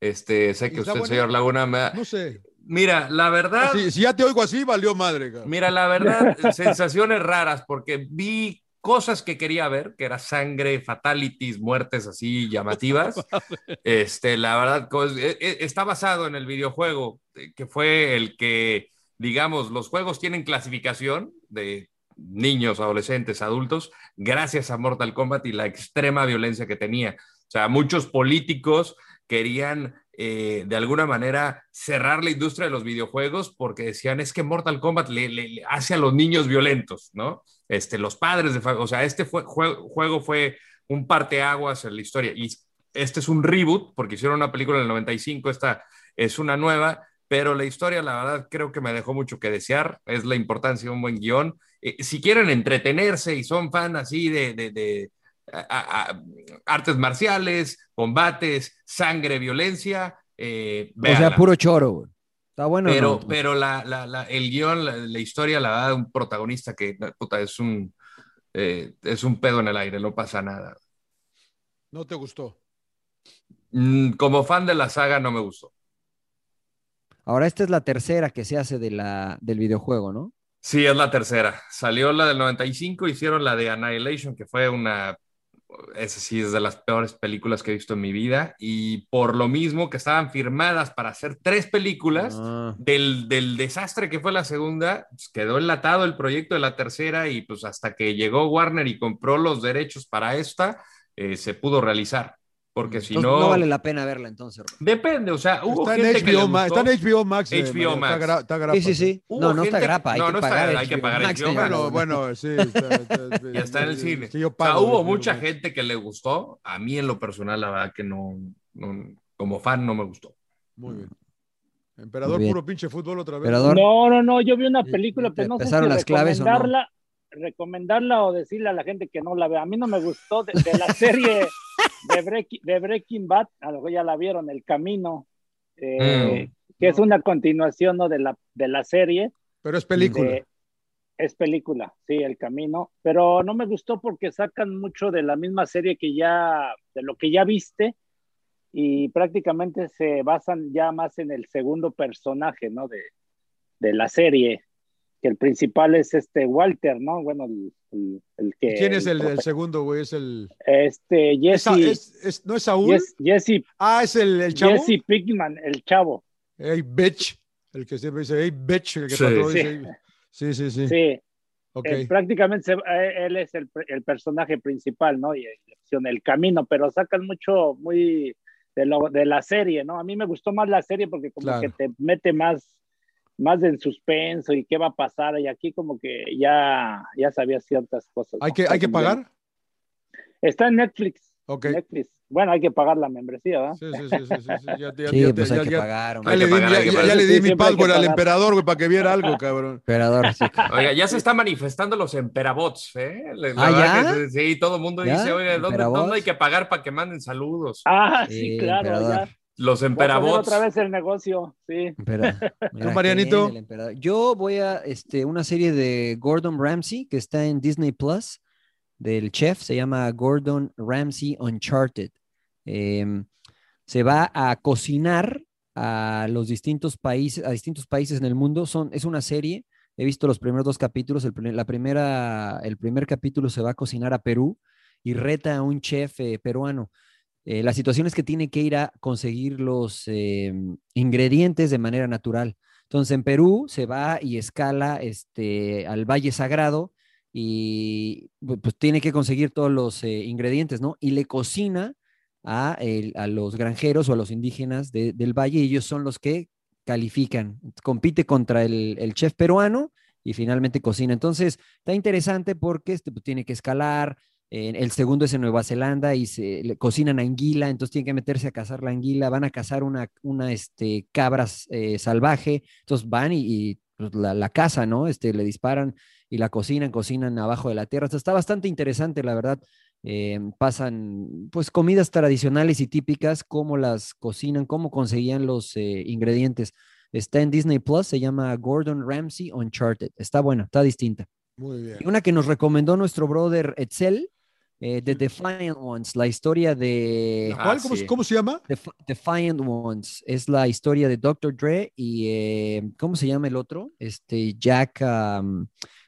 Este, sé ¿Y que usted, buena? señor Laguna, me ha- No sé. Mira, la verdad. Si, si ya te oigo así, valió madre. Mira, la verdad, sensaciones raras, porque vi cosas que quería ver, que era sangre, fatalities, muertes así llamativas. Este, la verdad, e- e- está basado en el videojuego, eh, que fue el que, digamos, los juegos tienen clasificación de niños, adolescentes, adultos, gracias a Mortal Kombat y la extrema violencia que tenía. O sea, muchos políticos querían eh, de alguna manera cerrar la industria de los videojuegos porque decían es que Mortal Kombat le, hace a los niños violentos, ¿no? Este, los padres de, o sea, este fue, jue- juego fue un parteaguas en la historia y este es un reboot porque hicieron una película en el 95, esta es una nueva, pero la historia la verdad creo que me dejó mucho que desear, es la importancia de un buen guion. Eh, si quieren entretenerse y son fan así de- de, a- a- a- artes marciales, combates, sangre, violencia, eh, O sea, puro choro, güey. Está bueno. Pero, no? pero la, la- la- el guion, la, la historia la da un protagonista que puta, es un eh, es un pedo en el aire, no pasa nada. No te gustó. Mm, como fan de la saga no me gustó. Ahora esta es la tercera que se hace de la, del videojuego, ¿no? Sí, es la tercera. Salió la del 95, hicieron la de Annihilation, que fue una, esa sí es de las peores películas que he visto en mi vida, y por lo mismo que estaban firmadas para hacer tres películas, Ah. del, del desastre que fue la segunda, pues, quedó enlatado el proyecto de la tercera y pues hasta que llegó Warner y compró los derechos para esta, eh, se pudo realizar. Porque si Entonces, no. no vale la pena verla entonces. Depende, o sea, hubo Está en, gente que le HBO Max, gustó. está en HBO Max. eh, HBO Mario, Max. Está, gra- está grapa, Sí, sí, sí. Hubo No, no está grapa, hay no, que no está pagar. grapa, hay que HBO pagar Max, HBO señor. Bueno, bueno, sí. está- está- Ya está en el cine. que yo o sea, pago hubo HBO mucha Max. gente que le gustó. A mí, en lo personal, la verdad que no, no- como fan, no me gustó. Muy bien. Emperador, Muy bien. puro pinche fútbol otra vez. Emperador. No, no, no, yo vi una ¿Y- película, te pero no sé si las claves o no? recomendarla, recomendarla o decirle a la gente que no la vea. A mí no me gustó de, de la serie de, Breaking- de Breaking Bad, a lo mejor ya la vieron, El Camino, eh, Mm. que es una continuación ¿no? de, la, de la serie. Pero es película. de- es película, sí, El Camino, pero no me gustó porque sacan mucho de la misma serie que ya, de lo que ya viste, y prácticamente se basan ya más en el segundo personaje, ¿no? De, de la serie, que el principal es este Walter, ¿no? Bueno, el, el- el que... ¿Quién es el, el segundo, güey? Es el. Este, ¿Es, Jesse, es- es- ¿No es Saúl? Yes- Jesse, Ah, es el, el chavo. Jesse Pinkman, el chavo, Hey, bitch. El que siempre dice, hey, bitch. El que Sí. Sí. decir- sí, sí, sí. sí, Ok. Eh, prácticamente se- eh, él es el, el personaje principal, ¿no? Y el, el camino, pero sacan mucho, muy de, lo, de la serie, ¿no? A mí me gustó más la serie porque como Claro. que te mete más, más en suspenso y qué va a pasar, y aquí como que ya, ya sabía ciertas cosas. ¿Hay ¿no? que, hay que pagar? Está en Netflix. Ok. Netflix. Bueno, hay que pagar la membresía, ¿verdad? Sí, sí, sí, sí, Ya, ya- Sí, ya- pues ya- hay que pagar. ya le di, ya- le mi password al emperador, güey, para que viera algo, cabrón. Emperador, sí. Oiga, ya se están manifestando los emperabots, ¿eh? La ¿Ah, ya? que sí, todo el mundo ¿Ya? dice, oiga, ¿dónde, dónde hay que pagar para que manden saludos? Ah, Sí, sí, claro, emperador. ya. Los Voy a poner emperabots. otra vez el negocio, sí. Espera. Mira, ¿Tú, Marianito? Yo voy a este, una serie de Gordon Ramsay que está en Disney Plus del chef, se llama Gordon Ramsay Uncharted. Em, se va a cocinar a los distintos países, a distintos países en el mundo. Son, es una serie. He visto los primeros dos capítulos. El, primer- la primera, el primer capítulo se va a cocinar a Perú y reta a un chef eh, peruano. Eh, la situación es que tiene que ir a conseguir los eh, ingredientes de manera natural. Entonces, en Perú se va y escala este, al Valle Sagrado y pu- pues tiene que conseguir todos los eh, ingredientes, ¿no? Y le cocina a, el- a los granjeros o a los indígenas de- del valle y ellos son los que califican. Compite contra el, el chef peruano y finalmente cocina. Entonces, está interesante porque este, pues, tiene que escalar. El segundo es en Nueva Zelanda y se le cocinan anguila, entonces tienen que meterse a cazar la anguila, van a cazar una, una este, cabra eh, salvaje, entonces van y, y, pues, la, la cazan, ¿no? Este, le disparan y la cocinan, cocinan abajo de la tierra. Entonces, está bastante interesante, la verdad. Eh, pasan pues comidas tradicionales y típicas, cómo las cocinan, cómo conseguían los eh, ingredientes. Está en Disney Plus, se llama Gordon Ramsay Uncharted. Está buena, está distinta. Muy bien. Y una que nos recomendó nuestro brother Etzel, eh, The Defiant Ones, la historia de Ah, ¿Cuál? ¿Cómo, sí. cómo se llama? Def- Defiant Ones. Es la historia de Dr. Dre y eh, ¿cómo se llama el otro? Este Jack, um,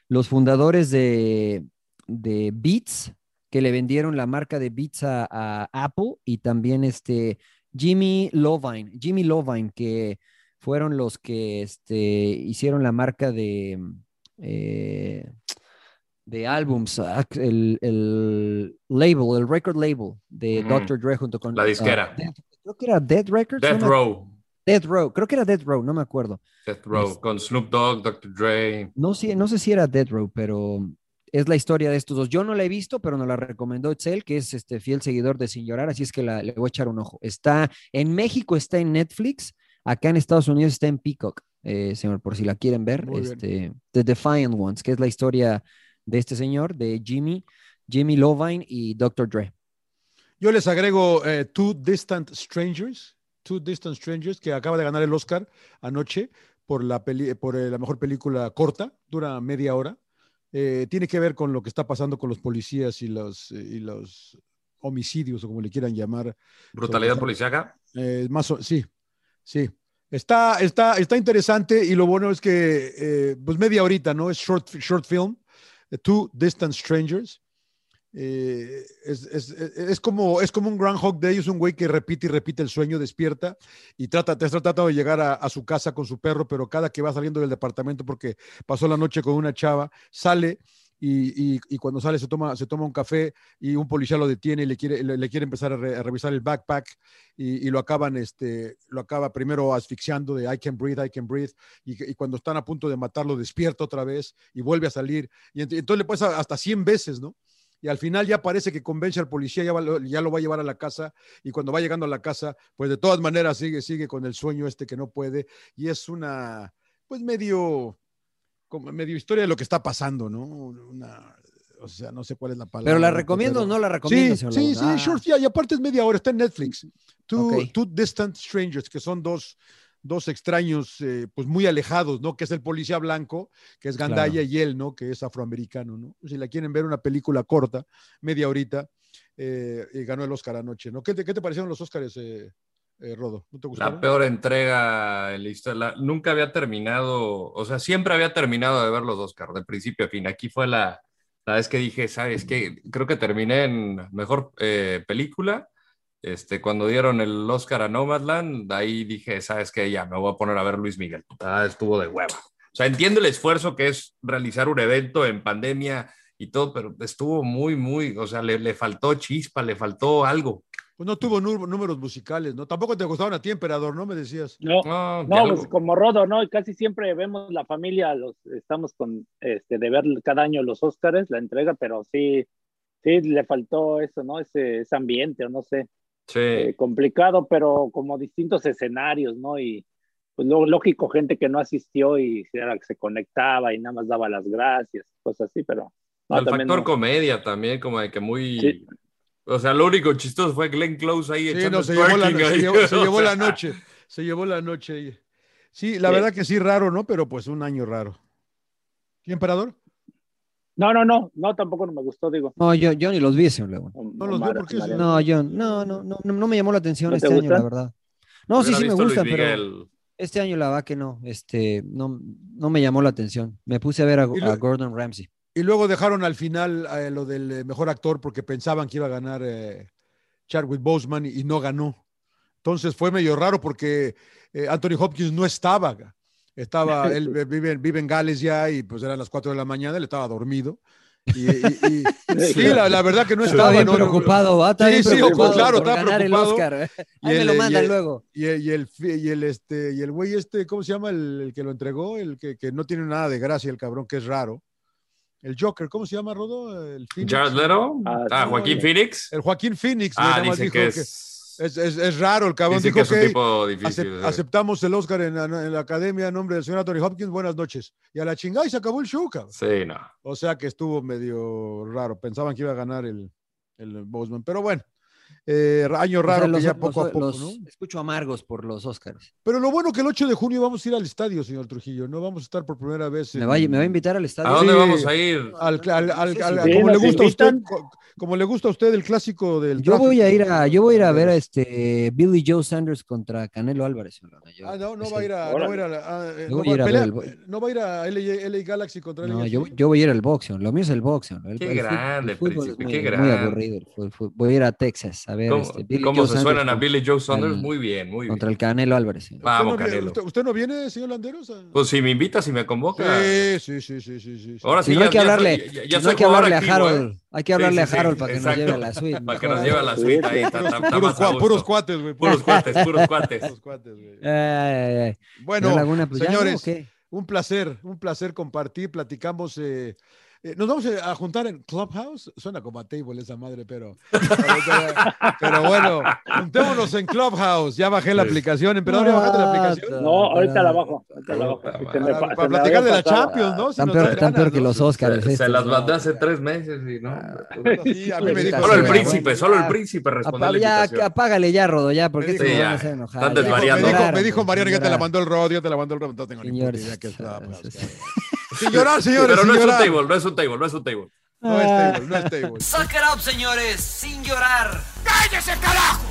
los fundadores de, de Beats, que le vendieron la marca de Beats a, a Apple y también este Jimmy Lovine, Jimmy Lovine, que fueron los que este, hicieron la marca de, eh, de álbums, ah, el, el label, el record label de. Dr. Dre junto con La disquera. ah, Death- creo que era Dead Records. Death no me- Row. Death Row, creo que era Death Row, no me acuerdo. Death Row, Es- con Snoop Dogg, Dr. Dre. No sé, no sé si era Death Row, pero es la historia de estos dos. Yo no la he visto, pero nos la recomendó Excel, que es este fiel seguidor de Sin Llorar, así es que la- le voy a echar un ojo. Está en México, está en Netflix, acá en Estados Unidos está en Peacock, eh, señor, por si la quieren ver. Muy bien. Este, The Defiant Ones, que es la historia de este señor, de Jimmy, Jimmy Lovine y Dr. Dre. Yo les agrego eh, Two Distant Strangers, Two Distant Strangers, que acaba de ganar el Oscar anoche por la, peli- por eh, la mejor película corta, dura media hora. Eh, tiene que ver con lo que está pasando con los policías y los, eh, y los homicidios, o como le quieran llamar. Brutalidad. Eh, más o- sí, sí. Está, está, está interesante y lo bueno es que, eh, pues media horita, ¿no? Es short, short film, eh, Two Distant Strangers. Eh, es, es- es- como, es como un Groundhog Day, es un güey que repite y repite el sueño, despierta y trata, te tratando de llegar a su casa con su perro, pero cada que va saliendo del departamento porque pasó la noche con una chava, sale y, cuando sale se toma, se toma un café y un policía lo detiene y le quiere, le, quiere empezar a, re- a revisar el backpack y, lo acaban, este, lo acaba primero asfixiando de I can breathe, I can breathe, y, cuando están a punto de matarlo despierta otra vez y vuelve a salir, y ent- entonces le pasa hasta 100 veces, ¿no? Y al final ya parece que convence al policía, ya, ya lo va a llevar a la casa, y cuando va llegando a la casa, pues de todas maneras sigue, sigue con el sueño este que no puede, y es una, pues medio, como medio historia de lo que está pasando, ¿no? Una, o sea, no sé cuál es la palabra. Pero la recomiendo o no la recomiendo, Sí, sí, sí, Ah. short, ya, y aparte es media hora, está en Netflix. Two. Two Distant Strangers, que son dos, dos extraños, eh, pues muy alejados, ¿no? Que es el policía blanco, que es Gandaya, Claro. y él, ¿no? Que es afroamericano, ¿no? Si la quieren ver, una película corta, media horita, eh, y ganó el Oscar anoche, ¿no? ¿Qué te, qué te parecieron los Oscars, eh, eh, Rodo? ¿No te gustaron? La peor entrega en la historia. nunca había terminado, o sea, siempre había terminado de ver los Oscars, de principio a fin. Aquí fue la, la vez que dije, ¿sabes qué? Creo que terminé en mejor eh, película. Este, cuando dieron el Oscar a Nomadland, ahí dije, ¿sabes qué? Ya me voy a poner a ver Luis Miguel. Ah, estuvo de hueva. O sea, entiendo el esfuerzo que es realizar un evento en pandemia y todo, pero estuvo muy, muy, o sea, le, le faltó chispa, le faltó algo. Pues no tuvo números musicales, ¿no? Tampoco te gustaban a ti, Emperador, ¿no? Me decías. No, No, pues lo- como Rodo, ¿no? Y casi siempre vemos la familia, los, estamos con, este, de ver cada año los Óscares, la entrega, pero sí, sí, le faltó eso, ¿no? Ese, ese ambiente, o no sé, Sí. eh, complicado, pero como distintos escenarios, ¿no? Y pues lo lógico, gente que no asistió y era que se conectaba y nada más daba las gracias, cosas así, pero... no, el factor no. comedia también, como de que muy. Sí. O sea, lo único chistoso fue Glenn Close ahí Sí, echando no, se llevó, la, se ahí. llevó- se llevó la noche, se llevó la noche. ahí. Sí, la Sí. verdad que sí, raro, ¿no? Pero pues un año raro. ¿Y Emperador? No, no, no, no, tampoco no me gustó, digo. No, yo, yo ni los vi, señor Laguna. No los veo, ¿por qué, señor? No, yo, no, no, no, no, no me llamó la atención ¿No te este año, la verdad. No, sí, sí me gusta, pero este año la verdad que no, este, no, no me llamó la atención. Me puse a ver a, Gordon Ramsay. Y luego dejaron al final eh, lo del eh, mejor actor porque pensaban que iba a ganar eh, Chadwick Boseman y, y no ganó. Entonces fue medio raro porque eh, Anthony Hopkins no estaba. Estaba, él vive, vive en Gales ya y pues eran las 4 de la mañana, él estaba dormido. Y, y- y- sí, la, la verdad que no Estaba estaba. bien no, no, preocupado, ¿va? Estaba Sí, bien sí, preocupado claro, por estaba ganar el preocupado. Oscar. Y Ahí me el, lo y mandan el- luego. Y el, el, y el, este, y el güey este, ¿cómo se llama? El, el que lo entregó, el que, que no tiene nada de gracia, el cabrón, que es raro. El Joker, ¿cómo se llama, Rodo? El Phoenix. Jared Leto. Ah, Ah, Joaquín. Phoenix. El Joaquín Phoenix, Ah, dijo que que es. es, es- es raro, el cabrón Dicen dijo que es un tipo difícil. eh. aceptamos el Oscar en la, en la academia en nombre del señor Anthony Hopkins, buenas noches. Y a la chingada y se acabó el show, cabrón. Sí, no. O sea que estuvo medio raro, pensaban que iba a ganar el, el Boseman, pero bueno, eh, año O sea, raro los- que ya los- poco a poco, los ¿no? Escucho amargos por los Oscars. Pero lo bueno que el 8 de junio vamos a ir al estadio, señor Trujillo, no vamos a estar por primera vez. ¿Me en- va, a- me va a invitar al estadio? ¿A dónde Sí. vamos a ir? al- al- al- Sí, al- sí, como, le gusta a usted, invitan. co- como le gusta a usted el clásico del Yo voy a ir a, yo voy a ir a ver a este Billy Joe Sanders contra Canelo Álvarez. Yo- Ah, no, no ese- va a ir a, no va a ir a, eh, no va a ir a no va a LA, LA Galaxy contra No, LAFC. yo, yo voy a ir al boxeo. Lo mío es el boxeo. El, Qué el grande, el fútbol príncipe, es qué muy, muy grande. aburrido. Voy a ir a Texas a ver ¿Cómo, este, Billy cómo Joe se Sanders suenan a Billy Joe Saunders? Muy bien, muy bien. contra el Canelo Álvarez. Vamos, ¿Usted no, Canelo. usted, usted no viene, señor Landeros? A- Pues si me invitas y me convoca. Sí, sí, sí, sí, sí, sí. Ahora sí, Si no ya- hay que hablarle, soy- ya- ya si no hay que hablarle a Harold, ¿eh? hay que hablarle Sí, a sí, Harold sí, para que nos lleve a la suite. Para que nos lleve a la suite ahí. está- está- está Puros, cua- cuates, güey. Puros cuates, puros cuates. Puros cuates, güey. Bueno, pues, ¿ya no, señores, un placer, un placer compartir, platicamos. Eh, nos vamos a juntar en Clubhouse. Suena como a table esa madre, pero, pero, bueno, juntémonos en Clubhouse. Ya bajé la Sí. aplicación, emperador, ya bajaste la aplicación. No, ahorita la bajo. Ahorita la bajo. Me Para, pa- para me platicar de la. Champions, ¿no? Si Tan peor, tan peor que los Oscars. Se, se las ¿no? mandé hace tres meses y no. Sí, a mí me dijo. Solo el príncipe, solo el príncipe respondió ya, apágale ya, Rodo, ya, porque Sí, van a enojar. Están ya. Me dijo, desvariando. me dijo, me dijo Mariano, ya te la mandó el rod, ya te la mandó el rod, no tengo ni idea qué es Sin llorar, señores, Pero no es un table, no es un table, no es un table. No es table, no es table. Suck it up, señores, sin llorar. ¡Cállese, carajo!